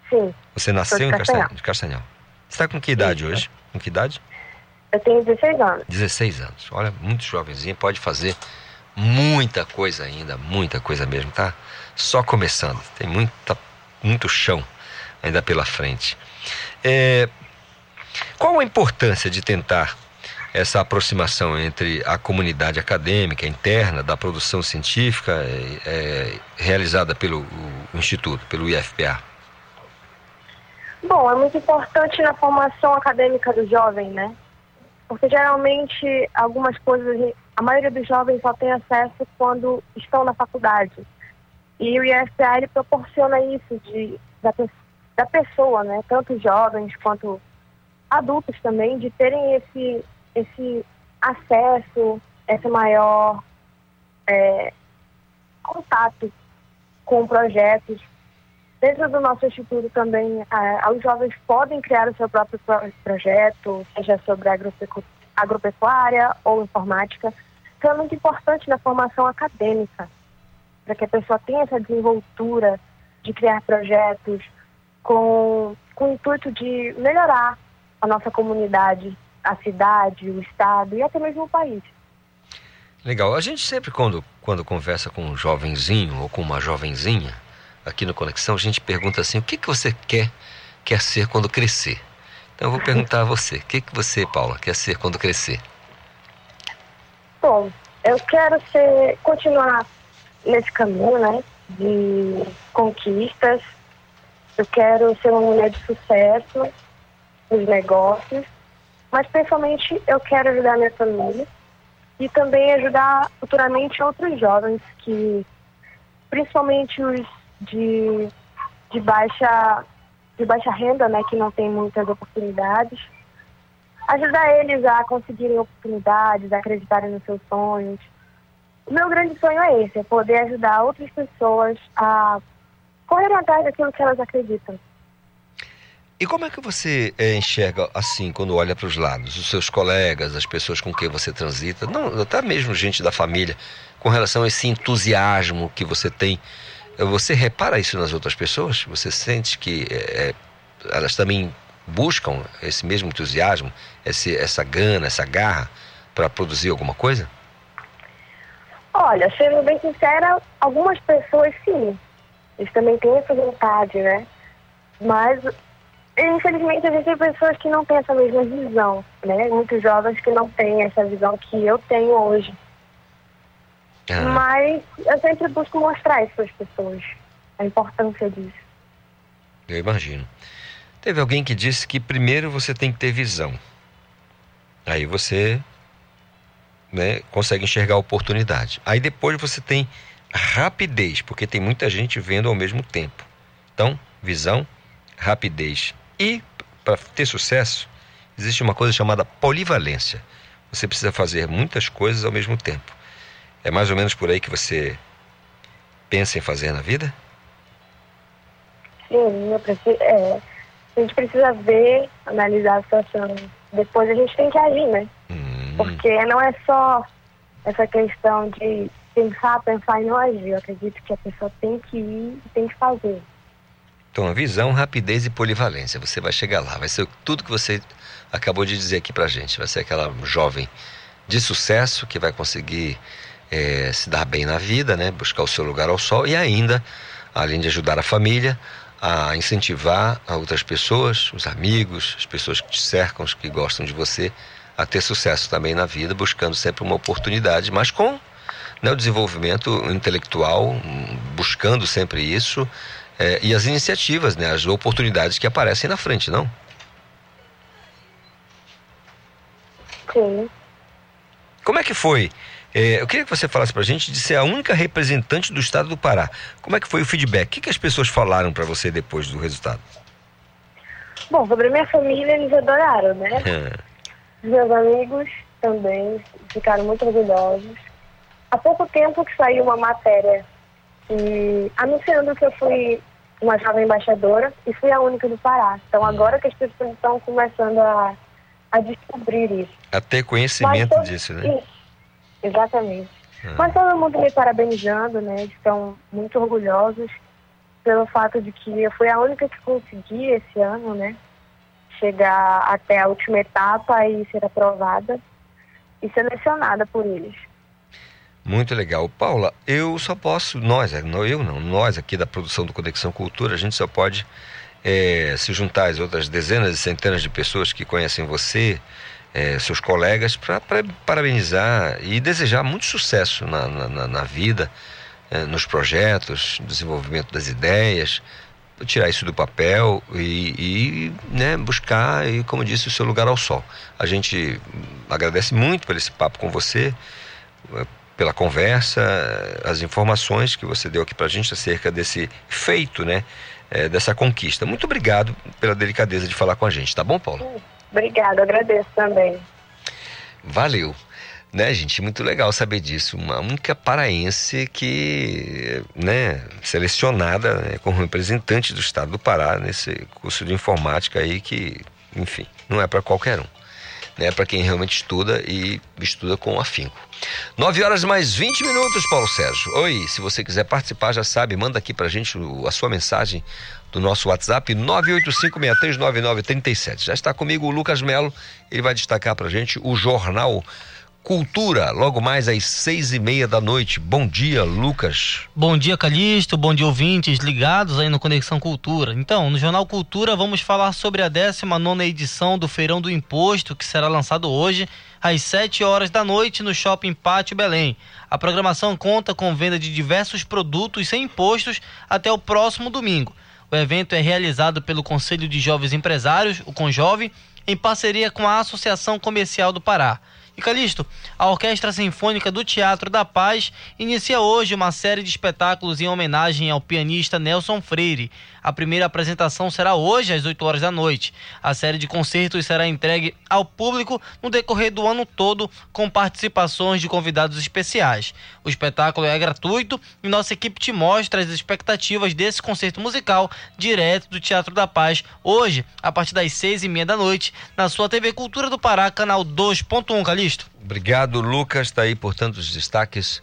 Sim. Você nasceu de em Castanhal. Castanhal. de Castanhal. Você está com que idade hoje? Com que idade? Eu tenho 16 anos. 16 anos. Olha, muito jovenzinho, pode fazer muita coisa ainda, muita coisa mesmo, tá? Só começando. Tem muita, muito chão ainda pela frente. É, qual a importância de tentar essa aproximação entre a comunidade acadêmica interna da produção científica é, realizada pelo Instituto, pelo IFPA? Bom, é muito importante na formação acadêmica do jovem, né? Porque geralmente algumas coisas, a maioria dos jovens só tem acesso quando estão na faculdade. E o IFPA ele proporciona isso de, da, da pessoa, né? Tanto jovens quanto adultos também, de terem esse, esse acesso, esse maior é, contato com projetos Dentro do nosso instituto também, ah, os jovens podem criar o seu próprio pro- projeto, seja sobre agropecu- agropecuária ou informática. Então é muito importante na formação acadêmica, para que a pessoa tenha essa desenvoltura de criar projetos com, com o intuito de melhorar a nossa comunidade, a cidade, o estado e até mesmo o país. Legal. A gente sempre, quando, quando conversa com um jovenzinho ou com uma jovenzinha, aqui no Conexão, a gente pergunta assim: o que, que você quer, quer ser quando crescer? Então eu vou perguntar a você: o que, que você, Paula, quer ser quando crescer? Bom, eu quero ser, continuar nesse caminho, né, de conquistas. Eu quero ser uma mulher de sucesso nos negócios, mas principalmente eu quero ajudar minha família e também ajudar futuramente outros jovens que, principalmente os de, de baixa de baixa renda, né, que não tem muitas oportunidades, ajudar eles a conseguirem oportunidades, a acreditarem nos seus sonhos. O meu grande sonho é esse, é poder ajudar outras pessoas a correr atrás daquilo que elas acreditam. E como é que você eh, enxerga assim, quando olha para os lados, os seus colegas, as pessoas com quem você transita, não, até mesmo gente da família, com relação a esse entusiasmo que você tem? Eh, Você repara isso nas outras pessoas? Você sente que eh, elas também buscam esse mesmo entusiasmo, esse, essa gana, essa garra para produzir alguma coisa? Olha, sendo bem sincera, algumas pessoas sim. Eles também têm essa vontade, né? Mas, infelizmente, existem pessoas que não têm essa mesma visão, né? Muitos jovens que não têm essa visão que eu tenho hoje. Mas eu sempre busco mostrar isso para as pessoas, a importância disso. Eu imagino. Teve alguém que disse que primeiro você tem que ter visão. Aí você né, consegue enxergar a oportunidade. Aí depois você tem rapidez, porque tem muita gente vendo ao mesmo tempo. Então, visão, rapidez. E para ter sucesso, existe uma coisa chamada polivalência. Você precisa fazer muitas coisas ao mesmo tempo. É mais ou menos por aí que você pensa em fazer na vida? Sim, eu preciso, é, a gente precisa ver, analisar a situação. Depois a gente tem que agir, né? Porque não é só essa questão de pensar, pensar e não agir. Eu acredito que a pessoa tem que ir e tem que fazer. Então, visão, rapidez e polivalência. Você vai chegar lá, vai ser tudo que você acabou de dizer aqui pra gente. Vai ser aquela jovem de sucesso que vai conseguir eh, se dar bem na vida, né? Buscar o seu lugar ao sol e ainda, além de ajudar a família, a incentivar a outras pessoas, os amigos, as pessoas que te cercam, os que gostam de você, a ter sucesso também na vida, buscando sempre uma oportunidade, mas com né, o desenvolvimento intelectual, buscando sempre isso, eh, e as iniciativas, né, as oportunidades que aparecem na frente, não? Sim. Como é que foi? Eh, eu queria que você falasse pra gente de ser a única representante do estado do Pará. Como é que foi o feedback? O que, que as pessoas falaram pra você depois do resultado? Bom, sobre a minha família, eles adoraram, né? Os meus amigos também ficaram muito orgulhosos. Há pouco tempo que saiu uma matéria e, anunciando que eu fui uma jovem embaixadora e fui a única do Pará. Então agora que as pessoas estão começando a, a descobrir isso. A ter conhecimento todo- disso, né? Isso, exatamente. Ah. Mas todo mundo me parabenizando, né? Eles Estão muito orgulhosos pelo fato de que eu fui a única que consegui esse ano, né? Chegar até a última etapa e ser aprovada e selecionada por eles. Muito legal. Paula, eu só posso, nós, é, não eu não, nós aqui da produção do Conexão Cultura, a gente só pode eh, se juntar às outras dezenas e centenas de pessoas que conhecem você, eh, seus colegas, para parabenizar e desejar muito sucesso na, na, na- vida, eh, nos projetos, desenvolvimento das ideias, tirar isso do papel e, e, né, buscar, e, como disse, o seu lugar ao sol. A gente agradece muito por esse papo com você, pela conversa, as informações que você deu aqui pra gente acerca desse feito, né, eh, dessa conquista. Muito obrigado pela delicadeza de falar com a gente, tá bom, Paulo? Obrigada, agradeço também. Valeu. Né, gente? Muito legal saber disso. Uma única paraense que, né, selecionada né, como representante do estado do Pará nesse curso de informática aí que, enfim, não é para qualquer um. Né, para quem realmente estuda e estuda com afinco. 9 horas mais 20 minutos, Paulo Sérgio. Oi, se você quiser participar, já sabe, manda aqui pra gente o- a sua mensagem do nosso WhatsApp 985639937. Já está comigo o Lucas Melo, ele vai destacar pra gente o jornal Cultura, logo mais às seis e meia da noite. Bom dia, Lucas. Bom dia, Calixto. Bom dia, ouvintes ligados aí no Conexão Cultura. Então, no Jornal Cultura, vamos falar sobre a 19 edição do Feirão do Imposto, que será lançado hoje às 7 horas da noite no Shopping Pátio Belém. A programação conta com venda de diversos produtos sem impostos até o próximo domingo. O evento é realizado pelo Conselho de Jovens Empresários, o Conjove, em parceria com a Associação Comercial do Pará. E Calixto, a Orquestra Sinfônica do Teatro da Paz inicia hoje uma série de espetáculos em homenagem ao pianista Nelson Freire. A primeira apresentação será hoje às 8 horas da noite. A série de concertos será entregue ao público no decorrer do ano todo, com participações de convidados especiais. O espetáculo é gratuito e nossa equipe te mostra as expectativas desse concerto musical direto do Teatro da Paz, hoje, a partir das seis e meia da noite, na sua TV Cultura do Pará, canal 2.1, Calixto. Obrigado, Lucas. Está aí, portanto, os destaques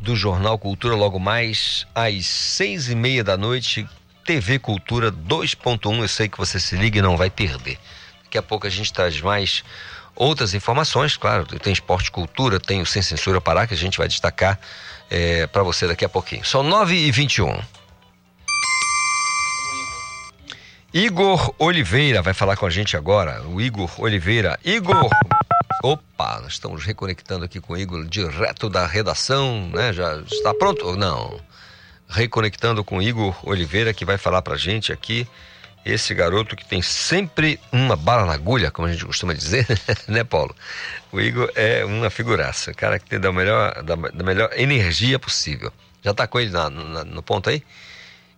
do Jornal Cultura, logo mais às seis e meia da noite. TV Cultura 2.1. Eu sei que você se liga e não vai perder. Daqui a pouco a gente traz mais outras informações, claro. Tem Esporte Cultura, tem o Sem Censura Pará, que a gente vai destacar para você daqui a pouquinho. São 9 e 21 Igor Oliveira vai falar com a gente agora. O Igor Oliveira. Igor! Opa, nós estamos reconectando aqui com o Igor direto da redação, né? Já está pronto? ou Não. Reconectando com o Igor Oliveira que vai falar pra gente aqui. Esse garoto que tem sempre uma bala na agulha, como a gente costuma dizer, né, Paulo? O Igor é uma figuraça, cara que tem da melhor, da, da melhor energia possível. Já tá com ele na- na- no ponto aí?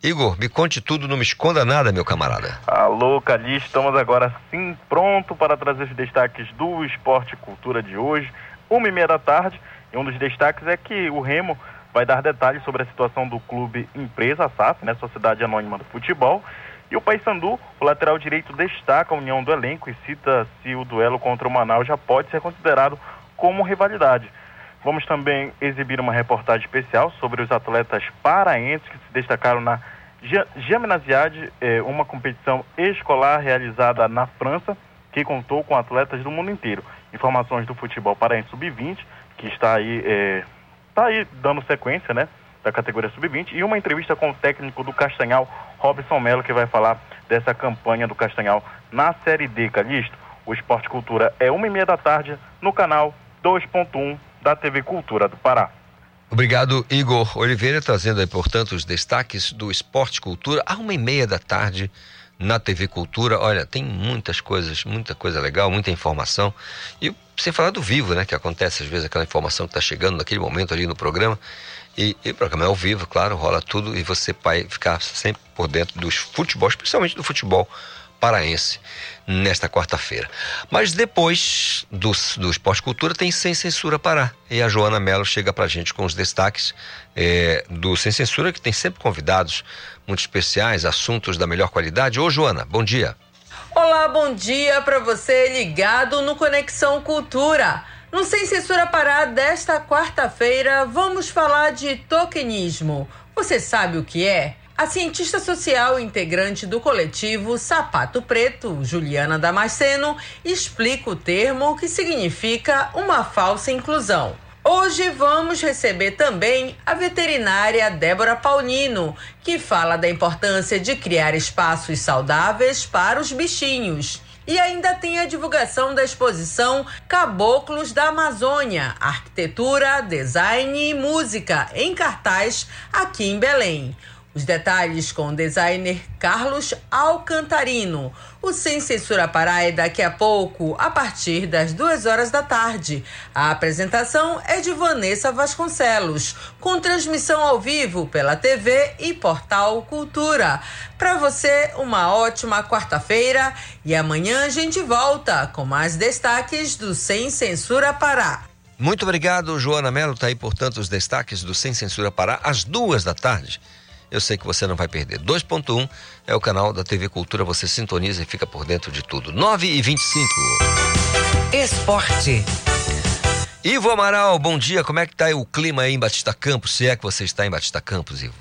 Igor, me conte tudo, não me esconda nada, meu camarada. Alô, Calixto, estamos agora sim pronto para trazer os destaques do Esporte e Cultura de hoje, uma e meia da tarde. E um dos destaques é que o Remo vai dar detalhes sobre a situação do clube Empresa SAF, né, Sociedade Anônima do Futebol. E o Paysandu, o lateral direito, destaca a união do elenco e cita se o duelo contra o Manaus já pode ser considerado como rivalidade. Vamos também exibir uma reportagem especial sobre os atletas paraenses que se destacaram na Gymnasiade é uma competição escolar realizada na França que contou com atletas do mundo inteiro. Informações do futebol paraense sub-20 que está aí é, tá aí dando sequência, né, da categoria sub-20 e uma entrevista com o técnico do Castanhal, Robson Melo, que vai falar dessa campanha do Castanhal na Série D, Calixto. O Esporte Cultura é uma e meia da tarde no canal 2.1 da TV Cultura do Pará. Obrigado, Igor Oliveira, trazendo aí, portanto, os destaques do Esporte Cultura, a uma e meia da tarde na TV Cultura. Olha, tem muitas coisas, muita coisa legal, muita informação. E sem falar do vivo, né? Que acontece às vezes aquela informação que está chegando naquele momento ali no programa. E, e o programa é ao vivo, claro, rola tudo e você vai ficar sempre por dentro dos futebol, especialmente do futebol paraense nesta quarta-feira. Mas depois do, do Esporte Cultura tem Sem Censura Pará. E a Joana Mello chega pra gente com os destaques eh, do Sem Censura, que tem sempre convidados muito especiais, assuntos da melhor qualidade. Ô Joana, bom dia. Olá, bom dia para você ligado no Conexão Cultura. No Sem Censura Pará desta quarta-feira, vamos falar de tokenismo. Você sabe o que é? A cientista social integrante do coletivo Sapato Preto, Juliana Damasceno, explica o termo que significa uma falsa inclusão. Hoje vamos receber também a veterinária Débora Paulino, que fala da importância de criar espaços saudáveis para os bichinhos. E ainda tem a divulgação da exposição Caboclos da Amazônia, Arquitetura, Design e Música, em cartaz aqui em Belém. Os detalhes com o designer Carlos Alcantarino. O Sem Censura Pará é daqui a pouco, a partir das duas horas da tarde. A apresentação é de Vanessa Vasconcelos, com transmissão ao vivo pela TV e Portal Cultura. Para você, uma ótima quarta-feira e amanhã a gente volta com mais destaques do Sem Censura Pará. Muito obrigado, Joana Mello. Tá aí, portanto, os destaques do Sem Censura Pará às duas da tarde. Eu sei que você não vai perder. 2.1 é o canal da TV Cultura, você sintoniza e fica por dentro de tudo. 9 e 25. Esporte. Ivo Amaral, bom dia. Como é que tá aí o clima aí em Batista Campos? Se é que você está em Batista Campos, Ivo.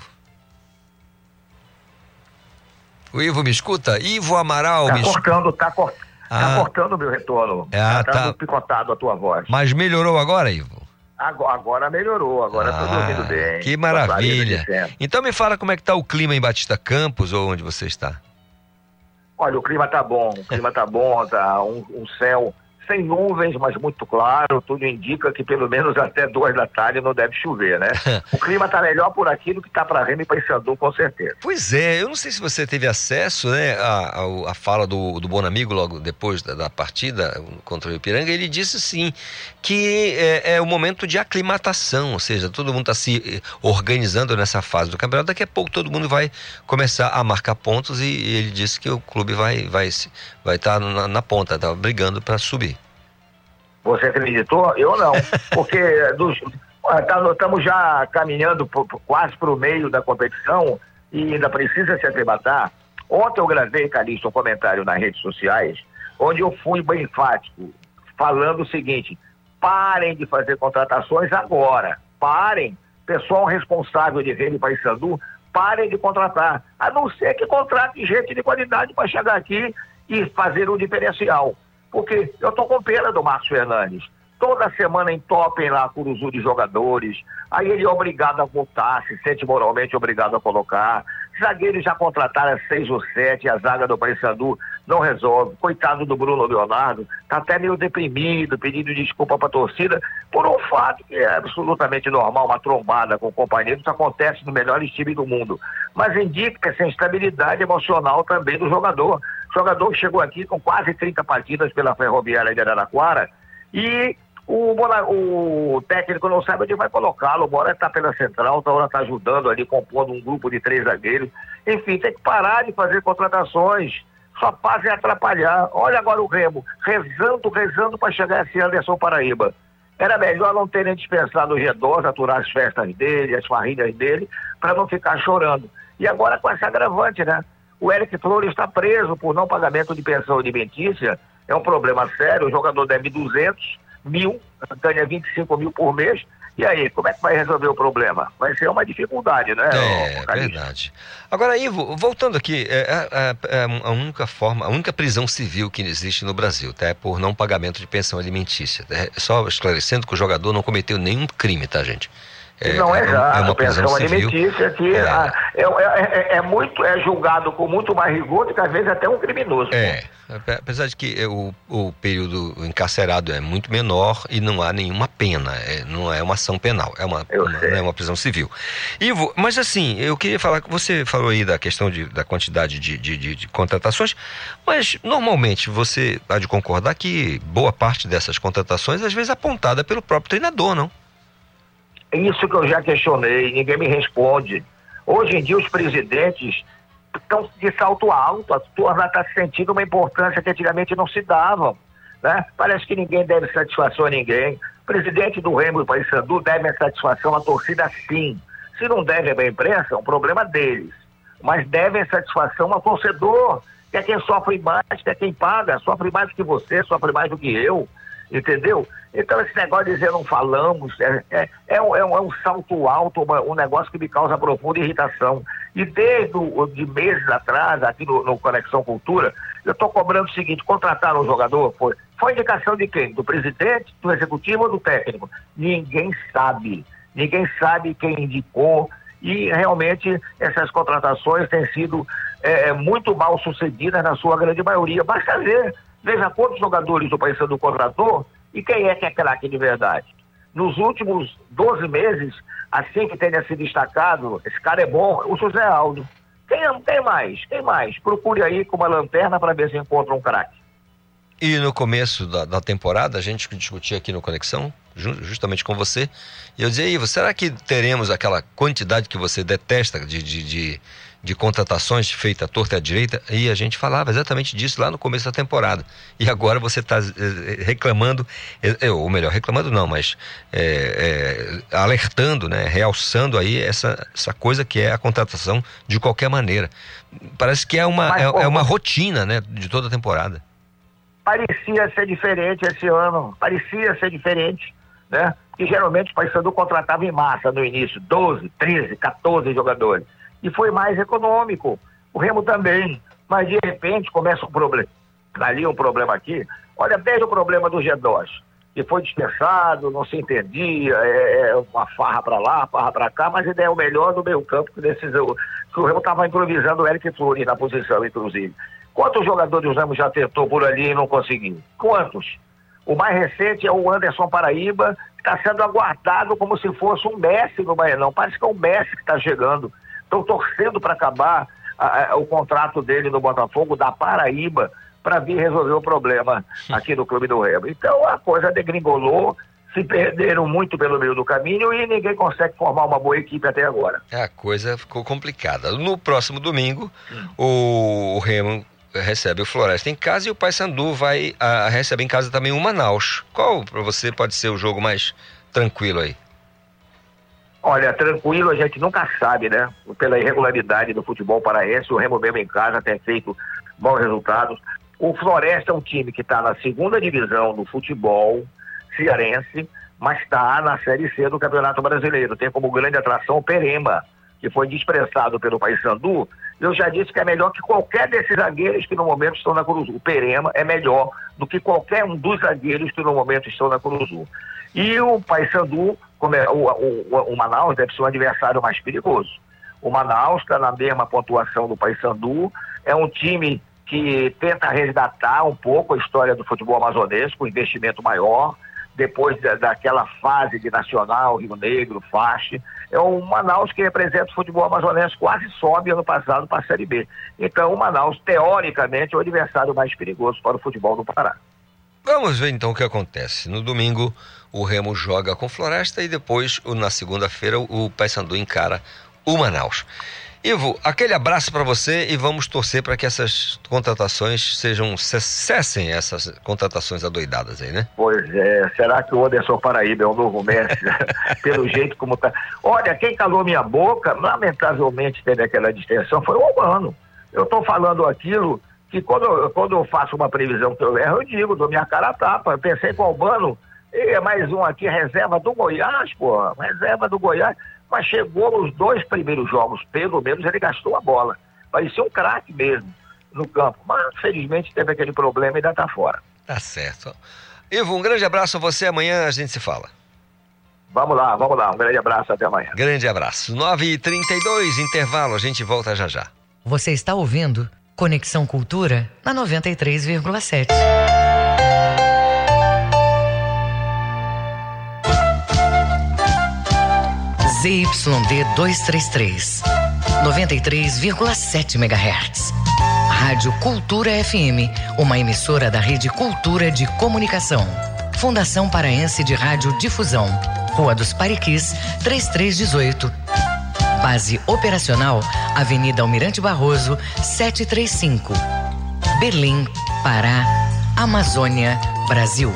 O Ivo me escuta? Ivo Amaral Tá me escuta. cortando, tá, cor... tá Ah. cortando o meu retorno. Ah, tá, tá. picotado a tua voz. Mas melhorou agora, Ivo? Agora, agora melhorou, agora eu tô Ah, ouvindo bem. Que maravilha. Então me fala como é que tá o clima em Batista Campos ou onde você está. Olha, o clima tá bom, o clima tá bom, tá um, um céu sem nuvens, mas muito claro. Tudo indica que pelo menos até duas da tarde não deve chover, né? o clima tá melhor por aqui do que tá para Remy e Paysandu, com certeza. Pois é, eu não sei se você teve acesso né, à, à fala do, do Bonamigo logo depois da, da partida contra o Ipiranga. Ele disse sim que é, é o momento de aclimatação, ou seja, todo mundo está se eh, organizando nessa fase do campeonato. Daqui a pouco todo mundo vai começar a marcar pontos e, ele disse que o clube vai vai, se- vai estar na, na ponta, tá brigando para subir. Você acreditou? Eu não, porque dos- ah, tá- estamos já caminhando por- por- quase para o meio da competição e ainda precisa se aclimatar. Ontem eu gravei, Calixto, um comentário nas redes sociais, onde eu fui bem enfático, falando o seguinte: parem de fazer contratações agora. Parem. Pessoal responsável de Rede Paysandu, parem de contratar. A não ser que contrate gente de qualidade para chegar aqui e fazer um diferencial. Porque eu tô com pena do Márcio Fernandes. Toda semana entopem lá Curuzu de jogadores. Aí ele é obrigado a voltar, se sente moralmente obrigado a colocar. Zagueiros já contrataram seis ou sete, a zaga do Paysandu não resolve. Coitado do Bruno Leonardo, tá até meio deprimido, pedindo desculpa pra torcida, por um fato que é absolutamente normal, uma trombada com o companheiro, isso acontece no melhor time do mundo. Mas indica essa instabilidade emocional também do jogador. O jogador chegou aqui com quase 30 partidas pela Ferroviária de Araraquara e o, o técnico não sabe onde vai colocá-lo. Uma hora está pela central, outra hora está ajudando ali, compondo um grupo de três zagueiros. Enfim, tem que parar de fazer contratações. Só fazem atrapalhar. Olha agora o Remo, rezando, rezando para chegar esse Anderson Paraíba. Era melhor não terem dispensado o G12, aturar as festas dele, as farrinhas dele, para não ficar chorando. E agora com essa agravante, né? O Eric Flores está preso por não pagamento de pensão alimentícia. É um problema sério. O jogador deve 200, mil, ganha 25 mil por mês. E aí, como é que vai resolver o problema? Vai ser uma dificuldade, né? É, ô, Calixto? verdade. Agora, Ivo, voltando aqui, é, é, é, a única forma, a única prisão civil que existe no Brasil, tá? É por não pagamento de pensão alimentícia. É, só esclarecendo que o jogador não cometeu nenhum crime, tá, gente? Não é, já, é uma a pensão prisão civil. alimentícia que É. ah, é, é- é- é muito, é julgado com muito mais rigor do que às vezes até um criminoso. É, ape- apesar de que é, o, o período encarcerado é muito menor e não há nenhuma pena, é, não é uma ação penal, é uma, uma- é uma prisão civil. Ivo, mas assim, eu queria falar que você falou aí da questão de, da quantidade de, de, de- de contratações, mas normalmente você há de concordar que boa parte dessas contratações às vezes é apontada pelo próprio treinador, não? É isso que eu já questionei, ninguém me responde. Hoje em dia os presidentes estão de salto alto, a turma está sentindo uma importância que antigamente não se dava. Né? Parece que ninguém deve satisfação a ninguém. O presidente do Remo do Paysandu deve a satisfação à torcida sim. Se não deve à imprensa, é um problema deles. Mas devem satisfação ao torcedor, que é quem sofre mais, que é quem paga, sofre mais do que você, sofre mais do que eu. Entendeu? Então esse negócio de dizer não falamos é, é, é um, é um- é um salto alto, uma- um negócio que me causa profunda irritação. E desde o, de meses atrás, aqui no, no Conexão Cultura, eu estou cobrando o seguinte, contrataram um jogador, foi, foi indicação de quem? Do presidente, do executivo ou do técnico? Ninguém sabe. Ninguém sabe quem indicou. E realmente essas contratações têm sido é, muito mal sucedidas na sua grande maioria. Basta ver, veja quantos jogadores o Paysandu contratou e quem é que é craque de verdade. Nos últimos 12 meses, assim que tenha se destacado, esse cara é bom, o José Aldo. Quem, quem mais? Quem mais? Procure aí com uma lanterna para ver se encontra um craque. E no começo da, da temporada, a gente discutia aqui no Conexão, ju- justamente com você, e eu dizia, Ivo, será que teremos aquela quantidade que você detesta de, de, de, de contratações feitas à torta e à direita? E a gente falava exatamente disso lá no começo da temporada. E agora você está reclamando, eh, eh, ou melhor, reclamando não, mas eh, eh, alertando, né, realçando aí essa, essa coisa que é a contratação de qualquer maneira. Parece que é uma, Mas, é, pô, é uma rotina né, de toda a temporada. parecia ser diferente esse ano, parecia ser diferente, né? Que geralmente o Paysandu contratava em massa no início, 12, 13, 14 jogadores. E foi mais econômico. O Remo também. Mas de repente começa um problema. Ali um problema aqui. Olha, desde o problema do G2, que foi dispersado, não se entendia, é, é uma farra para lá, farra para cá, mas ele é o melhor do meio campo que decisão. Que o Remo estava improvisando o Eric Flores na posição, inclusive. Quantos jogadores o Remo já tentou por ali e não conseguiu? Quantos? O mais recente é o Anderson Paraíba, que está sendo aguardado como se fosse um Messi no Baianão. Parece que é um Messi que está chegando. Estão torcendo para acabar ah, ah, o contrato dele no Botafogo, da Paraíba, para vir resolver o problema aqui no Clube do Remo. Então a coisa degringolou, se perderam muito pelo meio do caminho e ninguém consegue formar uma boa equipe até agora. A coisa ficou complicada. No próximo domingo, o, o Remo recebe o Floresta em casa e o Paysandu vai a, recebe em casa também o Manaus. Qual para você pode ser o jogo mais tranquilo aí? Olha, tranquilo, a gente nunca sabe, né? Pela irregularidade do futebol paraense, o Remo mesmo em casa tem feito bons resultados. O Floresta é um time que está na segunda divisão do futebol cearense, mas está na Série C do Campeonato Brasileiro. Tem como grande atração o Perema, que foi desprezado pelo Paysandu. Eu já disse que é melhor que qualquer desses zagueiros que no momento estão na Curuzu. O Perema é melhor do que qualquer um dos zagueiros que no momento estão na Curuzu. E o Paysandu, o, o, o Manaus, deve ser um adversário mais perigoso. O Manaus está na mesma pontuação do Paysandu, é um time que tenta resgatar um pouco a história do futebol amazonense, com investimento maior, depois da, daquela fase de Nacional, Rio Negro, Faixe. É o Manaus que representa o futebol amazonense, quase sobe ano passado para a Série B. Então o Manaus, teoricamente, é o adversário mais perigoso para o futebol do Pará. Vamos ver então o que acontece. No domingo, o Remo joga com Floresta e depois, na segunda-feira, o Paysandu encara o Manaus. Ivo, aquele abraço para você e vamos torcer para que essas contratações sejam cessem essas contratações adoidadas aí, né? Pois é, será que o Anderson Paraíba é o novo Messi? Pelo jeito como tá. Olha, quem calou minha boca, lamentavelmente teve aquela distensão, foi o Albano. Eu estou falando aquilo que quando, eu- quando eu faço uma previsão que eu erro, eu digo, dou minha cara a tapa. Eu pensei que o Albano E é mais um aqui, reserva do Goiás, pô, reserva do Goiás. Mas chegou nos dois primeiros jogos, pelo menos ele gastou a bola. Parecia um craque mesmo no campo. Mas, felizmente, teve aquele problema e ainda tá fora. Tá certo. Ivo, um grande abraço a você. Amanhã a gente se fala. Vamos lá, vamos lá. Um grande abraço, até amanhã. Grande abraço. 9h32, intervalo, a gente volta já já. Você está ouvindo Conexão Cultura na 93,7. ZYD 233, 93,7 MHz. Rádio Cultura FM, uma emissora da Rede Cultura de Comunicação. Fundação Paraense de Rádio Difusão, Rua dos Pariquis, 3318. Base operacional, Avenida Almirante Barroso, 735. Berlim, Pará, Amazônia, Brasil.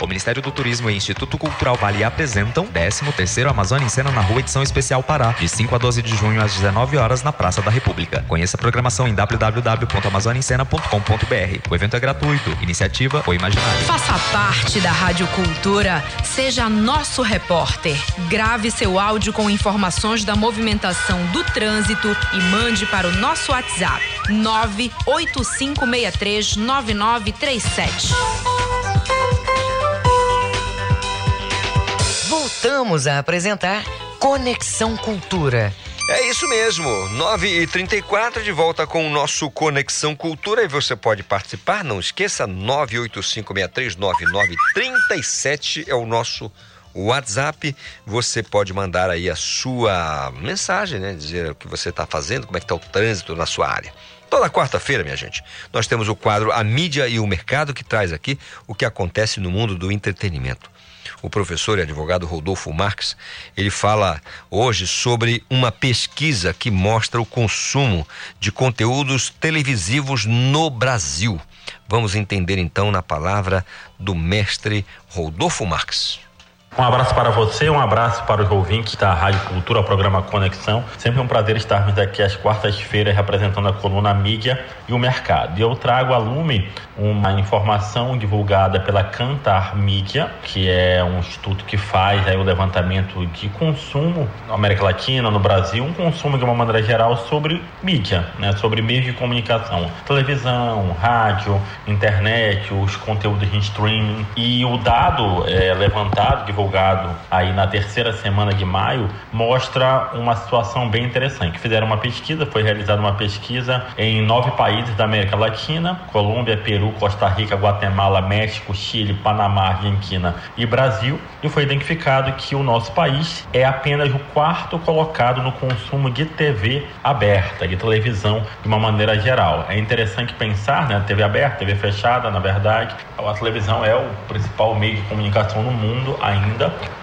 O Ministério do Turismo e Instituto Cultural Vale apresentam 13º Amazônia em Cena na Rua Edição Especial Pará, de 5 a 12 de junho às 19 horas na Praça da República. Conheça a programação em www.amazoniaencena.com.br. O evento é gratuito. Iniciativa O Imaginário. Faça parte da Rádio Cultura, seja nosso repórter. Grave seu áudio com informações da movimentação do trânsito e mande para o nosso WhatsApp 985639937. Voltamos a apresentar Conexão Cultura. É isso mesmo, 9h34 de volta com o nosso Conexão Cultura e você pode participar, não esqueça, 985639937 é o nosso WhatsApp. Você pode mandar aí a sua mensagem, né? Dizer o que você está fazendo, como é que está o trânsito na sua área. Toda quarta-feira, minha gente, nós temos o quadro A Mídia e o Mercado que traz aqui o que acontece no mundo do entretenimento o professor e advogado Rodolfo Marques, ele fala hoje sobre uma pesquisa que mostra o consumo de conteúdos televisivos no Brasil. Vamos entender então na palavra do mestre Rodolfo Marques. Um abraço para você, um abraço para os ouvintes da Rádio Cultura, programa Conexão. Sempre um prazer estarmos aqui às quartas-feiras representando a coluna Mídia e o Mercado. E eu trago a Lume uma informação divulgada pela Cantar Mídia, que é um instituto que faz aí o levantamento de consumo na América Latina, no Brasil, um consumo de uma maneira geral sobre mídia, né, sobre meios de comunicação, televisão, rádio, internet, os conteúdos em streaming. E o dado é, levantado, divulgado aí na terceira semana de maio, mostra uma situação bem interessante. Fizeram uma pesquisa, foi realizada uma pesquisa em nove países da América Latina: Colômbia, Peru, Costa Rica, Guatemala, México, Chile, Panamá, Argentina e Brasil. E foi identificado que o nosso país é apenas o quarto colocado no consumo de TV aberta, de televisão de uma maneira geral. É interessante pensar, né? TV aberta, TV fechada, na verdade, a televisão é o principal meio de comunicação no mundo ainda,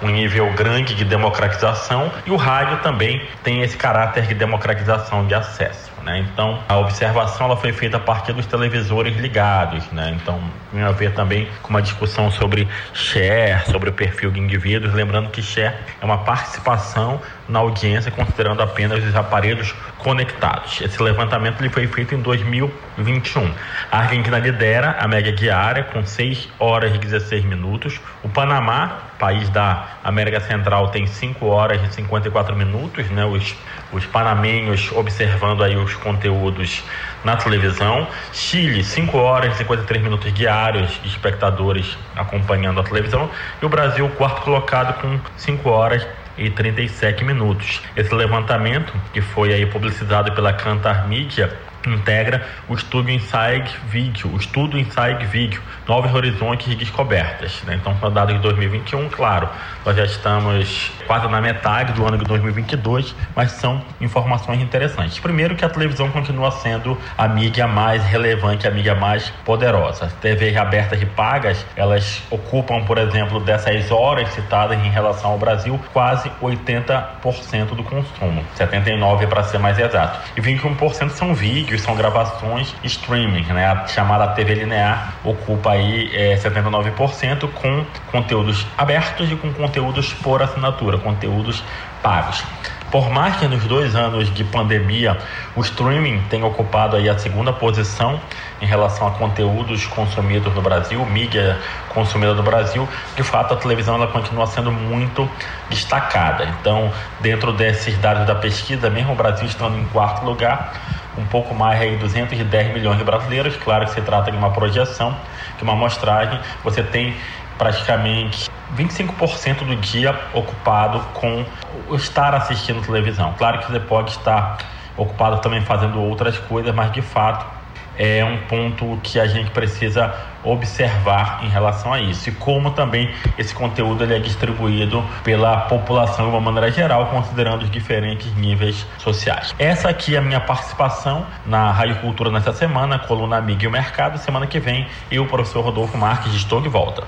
um nível grande de democratização e o rádio também tem esse caráter de democratização de acesso. Né? Então, a observação ela foi feita a partir dos televisores ligados. Né? Então, tem a ver também com uma discussão sobre share, sobre o perfil de indivíduos. Lembrando que share é uma participação na audiência, considerando apenas os aparelhos conectados. Esse levantamento ele foi feito em 2021. A Argentina lidera a média diária com 6 horas e 16 minutos. O Panamá, país da América Central, tem 5 horas e 54 minutos. Né? Os, os panamenhos observando aí os conteúdos na televisão. Chile, 5 horas e 53 minutos diários espectadores acompanhando a televisão. E o Brasil, quarto colocado, com 5 horas e 37 minutos. Esse levantamento, que foi aí publicizado pela Cantar Mídia, integra o estudo Inside Video, o estudo Inside Video, Novos Horizontes de Descobertas. Né? Então, são dados de 2021, claro, nós já estamos quase na metade do ano de 2022, mas são informações interessantes. Primeiro que a televisão continua sendo a mídia mais relevante, a mídia mais poderosa. As TVs abertas e pagas, elas ocupam, por exemplo, dessas horas citadas em relação ao Brasil, quase 80% do consumo, 79 para ser mais exato. E 21% são vídeos, são gravações streaming, né? A chamada TV linear ocupa aí é, 79% com conteúdos abertos e com conteúdos por assinatura, conteúdos pagos. Por mais que nos dois anos de pandemia o streaming tenha ocupado aí a segunda posição em relação a conteúdos consumidos no Brasil, mídia consumida no Brasil, de fato a televisão ela continua sendo muito destacada. Então, dentro desses dados da pesquisa, mesmo o Brasil estando em quarto lugar, um pouco mais aí 210 milhões de brasileiros, claro que se trata de uma projeção, de uma amostragem, você tem praticamente 25% do dia ocupado com estar assistindo televisão. Claro que você pode estar ocupado também fazendo outras coisas, mas de fato é um ponto que a gente precisa observar em relação a isso. E como também esse conteúdo ele é distribuído pela população de uma maneira geral, considerando os diferentes níveis sociais. Essa aqui é a minha participação na Rádio Cultura nessa semana, coluna Amiga e o Mercado. Semana que vem, eu, o professor Rodolfo Marques, estou de volta.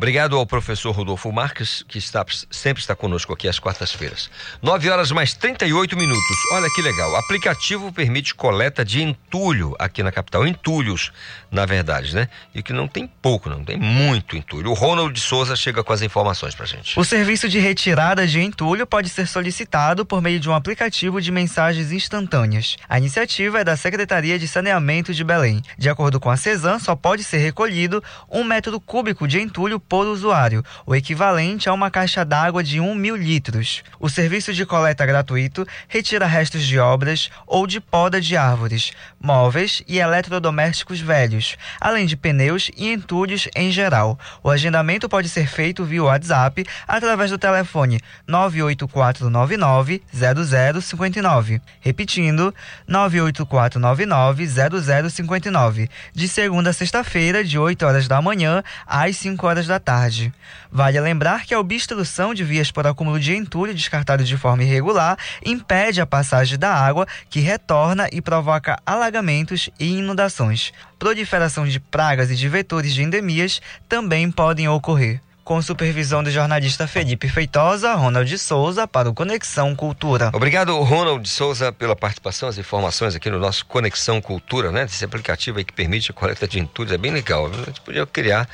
Obrigado ao professor Rodolfo Marques, que está, sempre está conosco aqui às quartas-feiras. 9 horas mais 38 minutos. Olha que legal. O aplicativo permite coleta de entulho aqui na capital. Entulhos, na verdade, né? E que não tem pouco, não tem muito entulho. O Ronald Souza chega com as informações pra gente. O serviço de retirada de entulho pode ser solicitado por meio de um aplicativo de mensagens instantâneas. A iniciativa é da Secretaria de Saneamento de Belém. De acordo com a CESAM, só pode ser recolhido um metro cúbico de entulho por usuário, o equivalente a uma caixa d'água de 1 mil litros. O serviço de coleta gratuito retira restos de obras ou de poda de árvores, móveis e eletrodomésticos velhos, além de pneus e entulhos em geral. O agendamento pode ser feito via WhatsApp através do telefone 984990059. Repetindo, 984990059, de segunda a sexta-feira, de 8 horas da manhã às 5 horas da tarde. Vale lembrar que a obstrução de vias por acúmulo de entulho descartado de forma irregular impede a passagem da água, que retorna e provoca alagamentos e inundações. Proliferação de pragas e de vetores de endemias também podem ocorrer. Com supervisão do jornalista Felipe Feitosa, Ronald Souza para o Conexão Cultura. Obrigado, Ronald Souza, pela participação, as informações aqui no nosso Conexão Cultura, né? Esse aplicativo aí que permite a coleta de entulhos, é bem legal. A gente podia criar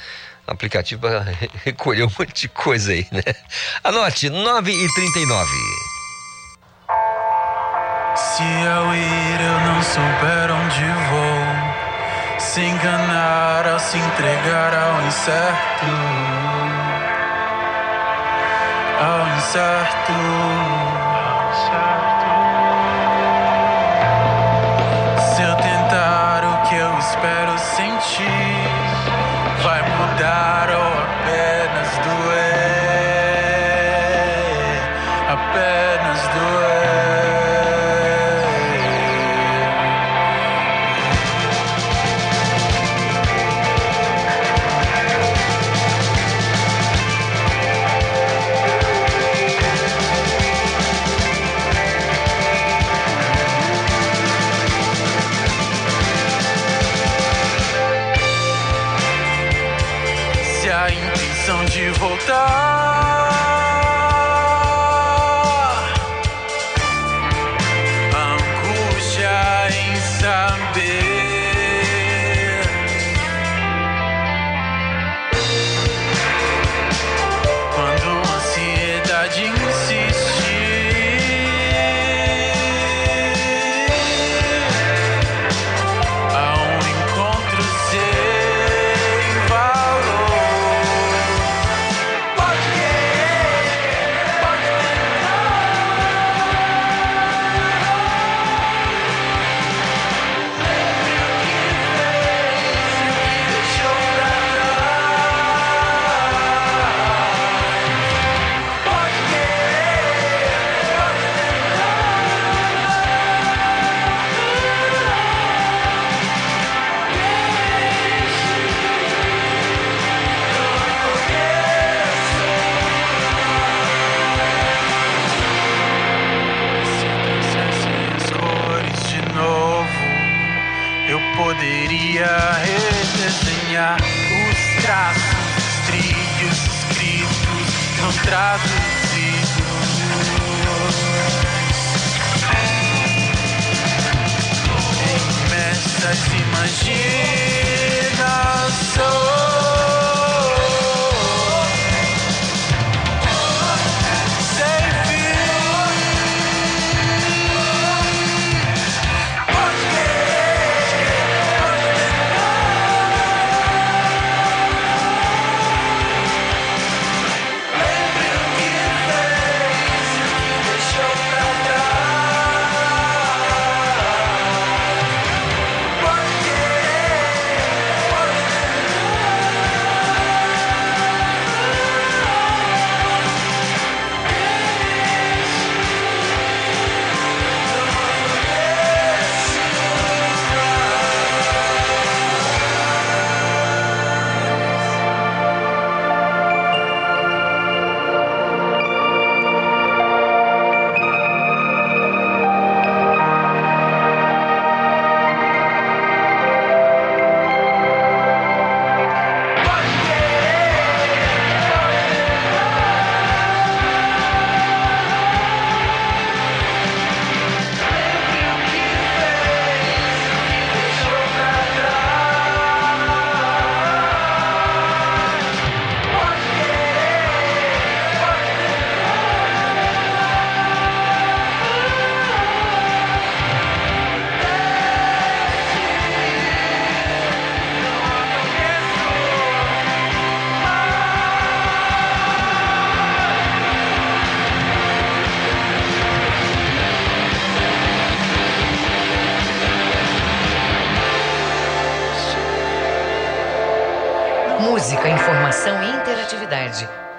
um aplicativo para recolher um monte de coisa aí, né? Anote, 9 e 39 Se ao ir eu não souber onde vou, se enganar ao se entregar ao incerto, ao incerto. Se eu tentar o que eu espero sentir, vai mudar ou apenas doer, apenas voltar não traduzidos. Em imensas imaginações.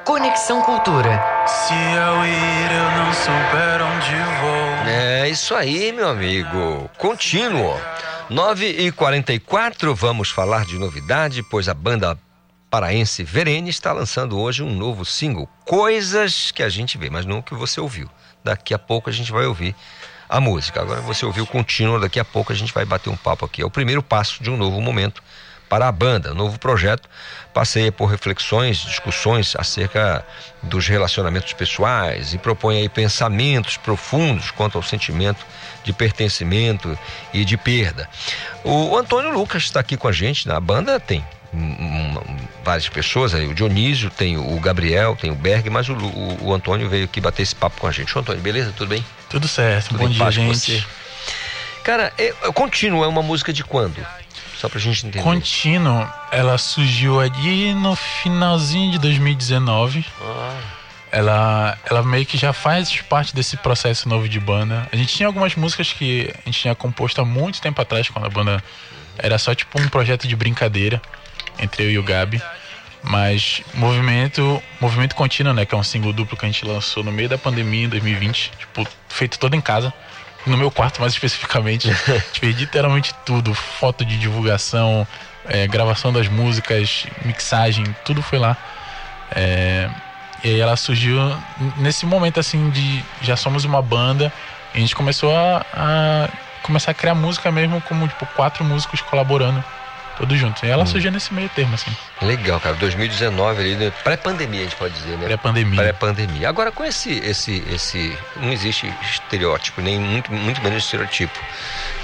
Conexão Cultura. Se ao ir eu não souber onde vou. É isso aí, meu amigo. Contínuo. 9 e 44 vamos falar de novidade, pois a banda paraense Verene está lançando hoje um novo single. Coisas que a gente vê, mas não o que você ouviu. Daqui a pouco a gente vai ouvir a música. Agora você ouviu contínuo, daqui a pouco a gente vai bater um papo aqui. É o primeiro passo de um novo momento para a banda. Novo projeto passeia por reflexões, discussões acerca dos relacionamentos pessoais e propõe aí pensamentos profundos quanto ao sentimento de pertencimento e de perda. O Antônio Lucas está aqui com a gente, na banda tem várias pessoas aí, o Dionísio, tem o Gabriel, tem o Berg, mas o, o, o Antônio veio aqui bater esse papo com a gente. Ô, Antônio, beleza? Tudo bem? Tudo certo, Tudo bom dia, paz com gente. você? Cara, é, Contínuo é uma música de quando? Só pra gente entender. Contínuo, ela surgiu ali no finalzinho de 2019. Ela, ela meio que já faz parte desse processo novo de banda. A gente tinha algumas músicas que a gente tinha composto há muito tempo atrás, quando a banda era só tipo um projeto de brincadeira entre eu e o Gabi. Mas Movimento, Movimento Contínuo, né, que é um single duplo que a gente lançou no meio da pandemia em 2020, tipo, feito todo em casa. No meu quarto, mais especificamente. a gente fez literalmente tudo: foto de divulgação, é, gravação das músicas, mixagem, tudo foi lá. É, e aí ela surgiu nesse momento assim de já somos uma banda. E a gente começou a, a começar a criar música mesmo como tipo quatro músicos colaborando, todos juntos. E ela surgiu nesse meio termo assim. Legal, cara. 2019 ali, né? pré-pandemia, a gente pode dizer, né? Pré-pandemia. Pré-pandemia. Agora, com esse, esse, esse. Não existe estereótipo, nem muito, muito menos estereotipo.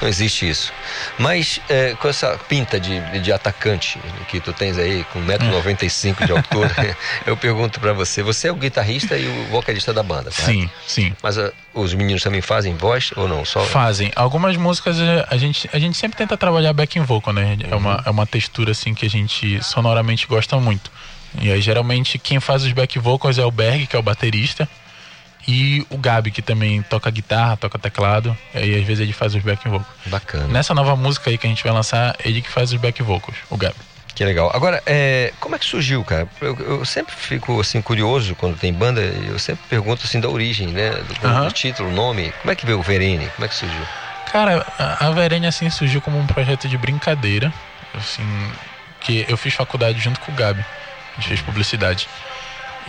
Não existe isso. Mas é, com essa pinta de, de atacante que tu tens aí, com 1,95m de altura, eu pergunto pra você: você é o guitarrista e o vocalista da banda, correto? Sim, sim. Mas ah, os meninos também fazem voz ou não? Só Fazem. Algumas músicas eh, a gente, a gente sempre tenta trabalhar backing vocal, né? É, uma, é uma textura assim que a gente sonoramente gosta muito. E aí geralmente quem faz os back vocals é o Berg, que é o baterista, e o Gabi, que também toca guitarra, toca teclado. E aí às vezes ele faz os back vocals. Bacana. Nessa nova música aí que a gente vai lançar, ele que faz os back vocals, o Gabi. Que legal. Agora, é, como é que surgiu, cara? Eu, eu sempre fico assim curioso quando tem banda, eu sempre pergunto assim da origem, né? Do, Aham. do título, nome. Como é que veio o Verene? Como é que surgiu? Cara, a a Verene assim surgiu como um projeto de brincadeira, assim, que eu fiz faculdade junto com o Gabi. A gente fez publicidade.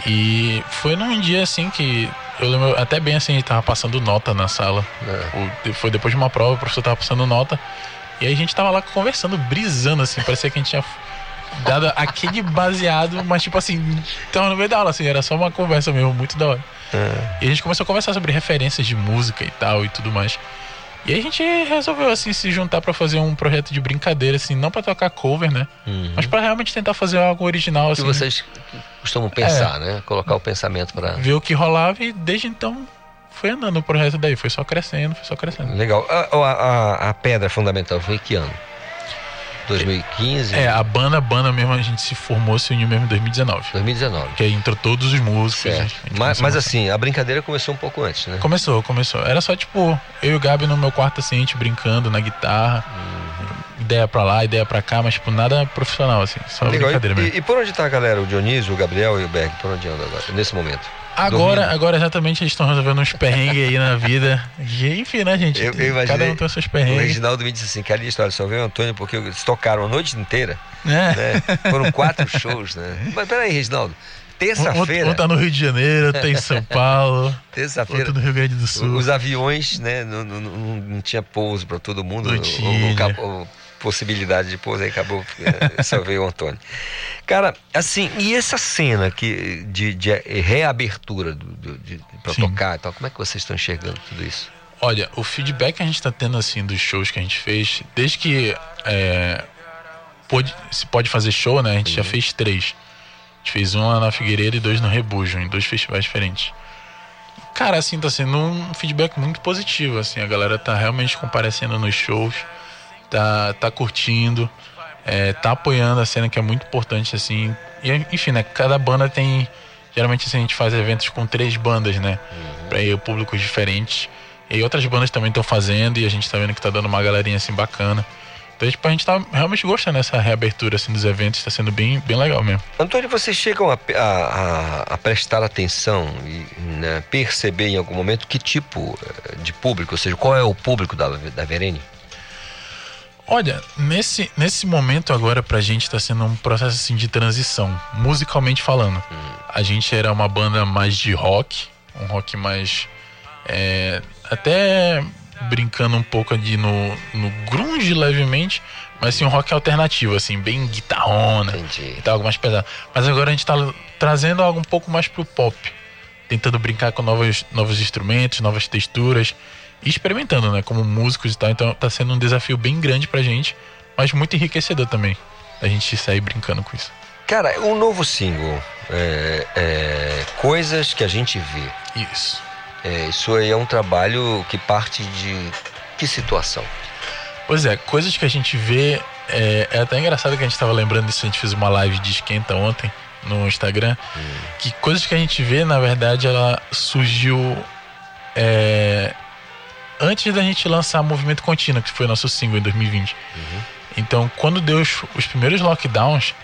E foi num dia assim que eu lembro até bem assim, a gente tava passando nota na sala. O- foi depois de uma prova, o professor tava passando nota. E aí a gente tava lá conversando, brisando assim, parecia que a gente tinha dado aquele baseado, mas tipo assim, tava no meio da aula, assim, era só uma conversa mesmo, muito da hora. E a gente começou a conversar sobre referências de música e tal e tudo mais. E a gente resolveu assim se juntar pra fazer um projeto de brincadeira assim, não pra tocar cover, né? Mas pra realmente tentar fazer algo original que assim. vocês costumam pensar, É. né? Colocar o pensamento para. Ver o que rolava e desde então foi andando o projeto daí, foi só crescendo, foi só crescendo. Legal. A, a- a- a pedra fundamental foi que ano? 2015? É, a banda, a banda mesmo, a gente se formou, se uniu mesmo em 2019. 2019. Que aí entrou todos os músicos. Mas, mas assim, a brincadeira começou um pouco antes, né? Começou, começou. Era só tipo, eu e o Gabi no meu quarto assim, a gente brincando na guitarra. Ideia pra lá, ideia pra cá, mas tipo, nada profissional, assim. Só Legal. brincadeira E, mesmo. e, e por onde tá a galera? O Dionísio, o Gabriel e o Berg? Por onde anda agora, nesse momento? Agora, agora exatamente eles estão resolvendo uns perrengues aí na vida. E, enfim, né, gente? Eu, eu imaginei, Cada um tem os seus O perrengues. Reginaldo me disse assim, cara, história, só veio o Antônio porque eles tocaram a noite inteira. É. né? Foram quatro shows, né? Mas peraí, Reginaldo. Terça-feira. Um, um tá no Rio de Janeiro, outro tá em São Paulo. Terça-feira. No Rio Grande do Sul. Os aviões, né? Não, não, não- não tinha pouso para todo mundo. Não tinha. ou acabou- possibilidade de pouso, aí acabou. eh, Só veio o Antônio. Cara, assim, e essa cena que, de, de reabertura Sim. tocar e tal, como é que vocês estão enxergando tudo isso? Olha, o feedback que a gente tá tendo assim dos shows que a gente fez, desde que é, pôde- se pode fazer show, né? A gente já fez três. A gente fez um lá na Figueiredo e dois no Rebujo, em dois festivais diferentes. Cara, assim, tá sendo um feedback muito positivo, assim, a galera tá realmente comparecendo nos shows, tá, tá curtindo, é, tá apoiando a cena que é muito importante, assim. E, enfim, né, cada banda tem. Geralmente assim, a gente faz eventos com três bandas, né? Pra ir públicos diferentes. E outras bandas também estão fazendo e a gente tá vendo que tá dando uma galerinha assim bacana. Então tipo, a gente tá realmente gostando dessa reabertura assim, dos eventos, está sendo bem, bem legal mesmo. Antônio, vocês chegam a, a- a- a prestar atenção e né, perceber em algum momento que tipo eh, de público, ou seja, qual é o público da, da Verene? Olha, nesse, nesse momento agora pra gente tá sendo um processo assim de transição, musicalmente falando. A gente era uma banda mais de rock, um rock mais. é, até brincando um pouco ali no, no grunge levemente, mas assim, um rock alternativo, assim, bem guitarrona e tal, algo mais pesado. Mas agora a gente tá trazendo algo um pouco mais pro pop, tentando brincar com novos, novos instrumentos, novas texturas experimentando, né, como músicos e tal. Então tá sendo um desafio bem grande pra gente, mas muito enriquecedor também, a gente sair brincando com isso. Cara, um novo single, é, é, coisas que a gente vê. Isso. É, isso aí é um trabalho que parte de que situação? Pois é, coisas que a gente vê. É, é até engraçado que a gente tava lembrando disso, a gente fez uma live de esquenta ontem no Instagram. Que coisas que a gente vê, na verdade, ela surgiu é, antes da gente lançar Movimento Contínuo, que foi nosso single em 2020. Então, quando deu os, os primeiros lockdowns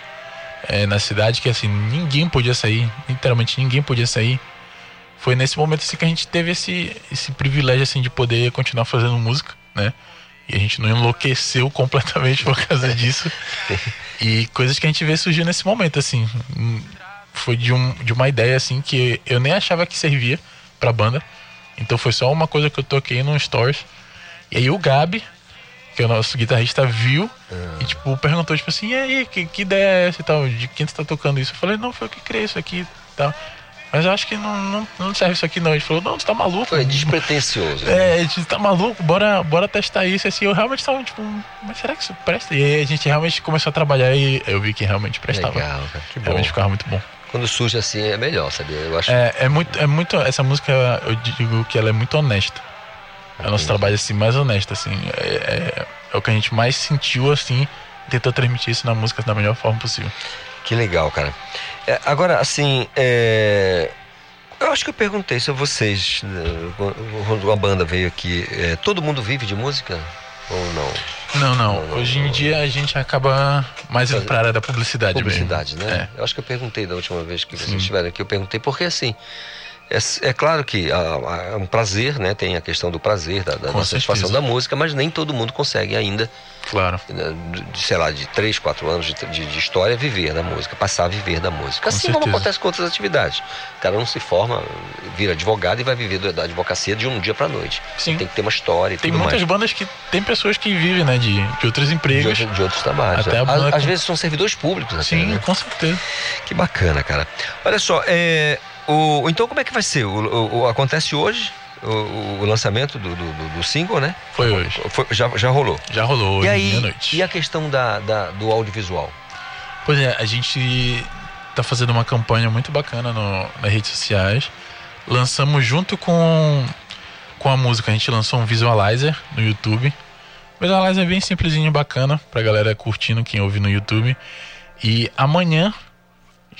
é, na cidade, que assim, ninguém podia sair, literalmente ninguém podia sair. Foi nesse momento assim que a gente teve esse, esse privilégio assim de poder continuar fazendo música, né? E a gente não enlouqueceu completamente por causa disso. E coisas que a gente vê surgir nesse momento, assim. Hum, Foi de, um, de uma ideia, assim, que eu nem achava que servia pra banda. Então foi só uma coisa que eu toquei no Stories. E aí o Gabi, que é o nosso guitarrista, viu e, tipo, perguntou, tipo assim, e aí, que, que ideia é essa e tal? De quem você tá tocando isso? Eu falei, não, foi eu que criei isso aqui e tal. Mas eu acho que não, não, não serve isso aqui não. Ele falou, não, você tá maluco. Foi despretensioso. É, a gente tá maluco, bora, bora testar isso. Assim, eu realmente tava tipo, mas será que isso presta? E aí a gente realmente começou a trabalhar e eu vi que realmente prestava. Legal, cara, que bom. Realmente ficava muito bom. Quando surge assim é melhor, sabia? Eu acho. É, é muito, é muito. Essa música, eu digo que ela é muito honesta. É o nosso trabalho assim, mais honesto, assim. É, é, é o que a gente mais sentiu, assim, tentou transmitir isso na música da melhor forma possível. Que legal, cara. É, agora, assim, é, eu acho que eu perguntei se vocês, né, quando a banda veio aqui, é, todo mundo vive de música ou não? Não, não. Hoje em dia a gente acaba mais indo pra área da publicidade, Publicidade, mesmo. né? Eu acho que eu perguntei da última vez que vocês estiveram aqui, eu perguntei porque assim. É, é claro que ah, ah, é um prazer, né? Tem a questão do prazer, da, da, satisfação da música, mas nem todo mundo consegue ainda, Claro. né, de, sei lá, de 3, 4 anos de, de- de história, viver da música, passar a viver da música. Com assim como certeza. acontece com outras atividades. O cara não se forma, vira advogado e vai viver da- advocacia de um dia pra noite. Sim. Tem que ter uma história e Tem muitas mais. bandas que tem pessoas que vivem, né, de, de outros empregos. De, outro- de outros trabalhos. Até né? a Às, com- vezes são servidores públicos. até, Sim, né? com certeza. Que bacana, cara. Olha só, é, o, então como é que vai ser? O, o- acontece hoje o, lançamento do, do- do- single, né? Foi hoje. Foi- já, já rolou. Já rolou hoje, E aí, meia-noite. e a questão da, da- do audiovisual? Pois é, a gente tá fazendo uma campanha muito bacana no, nas redes sociais. Lançamos junto com, com a música, a gente lançou um visualizer no YouTube. O visualizer é bem simplesinho, bacana, pra galera curtindo quem ouve no YouTube. E amanhã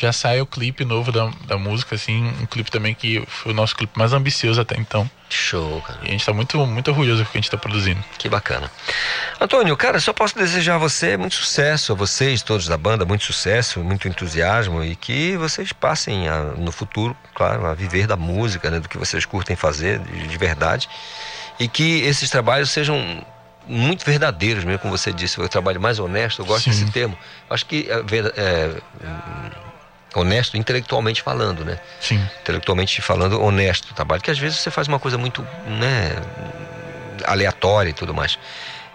já sai o clipe novo da, da música, assim, um clipe também que foi o nosso clipe mais ambicioso até então. Show, cara. E a gente tá muito, muito orgulhoso do que a gente tá produzindo. Que bacana. Antônio, cara, só posso desejar a você muito sucesso, a vocês, todos da banda, muito sucesso, muito entusiasmo e que vocês passem a- no futuro, claro, a viver da música, né, do que vocês curtem fazer de, de verdade e que esses trabalhos sejam muito verdadeiros mesmo, como você disse, o trabalho mais honesto, eu gosto Sim. desse termo. Acho que é, é, honesto intelectualmente falando, né? Sim. Intelectualmente falando, honesto o trabalho, que às vezes você faz uma coisa muito, né, aleatória e tudo mais.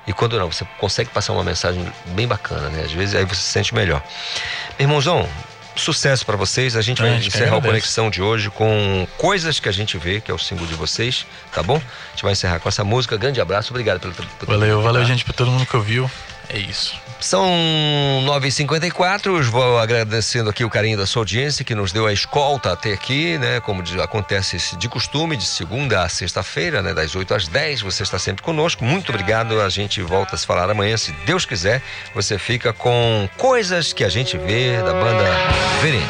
E quando não, você consegue passar uma mensagem bem bacana, né? Às vezes aí você se sente melhor. Meu irmãozão, sucesso pra vocês. A gente vai A gente que encerrar a conexão de hoje com Coisas que a gente vê, que é o símbolo de vocês, tá bom? A gente vai encerrar com essa música. Grande abraço, obrigado pelo. pelo Valeu, valeu, gente, pra todo mundo que ouviu. É isso. São 9h54, vou agradecendo aqui o carinho da sua audiência que nos deu a escolta até aqui, né? Como de- acontece de costume, de segunda a sexta-feira, né? Das 8 às 10, você está sempre conosco. Muito obrigado, a gente volta a se falar amanhã, se Deus quiser. Você fica com Coisas que a gente vê da banda Verene.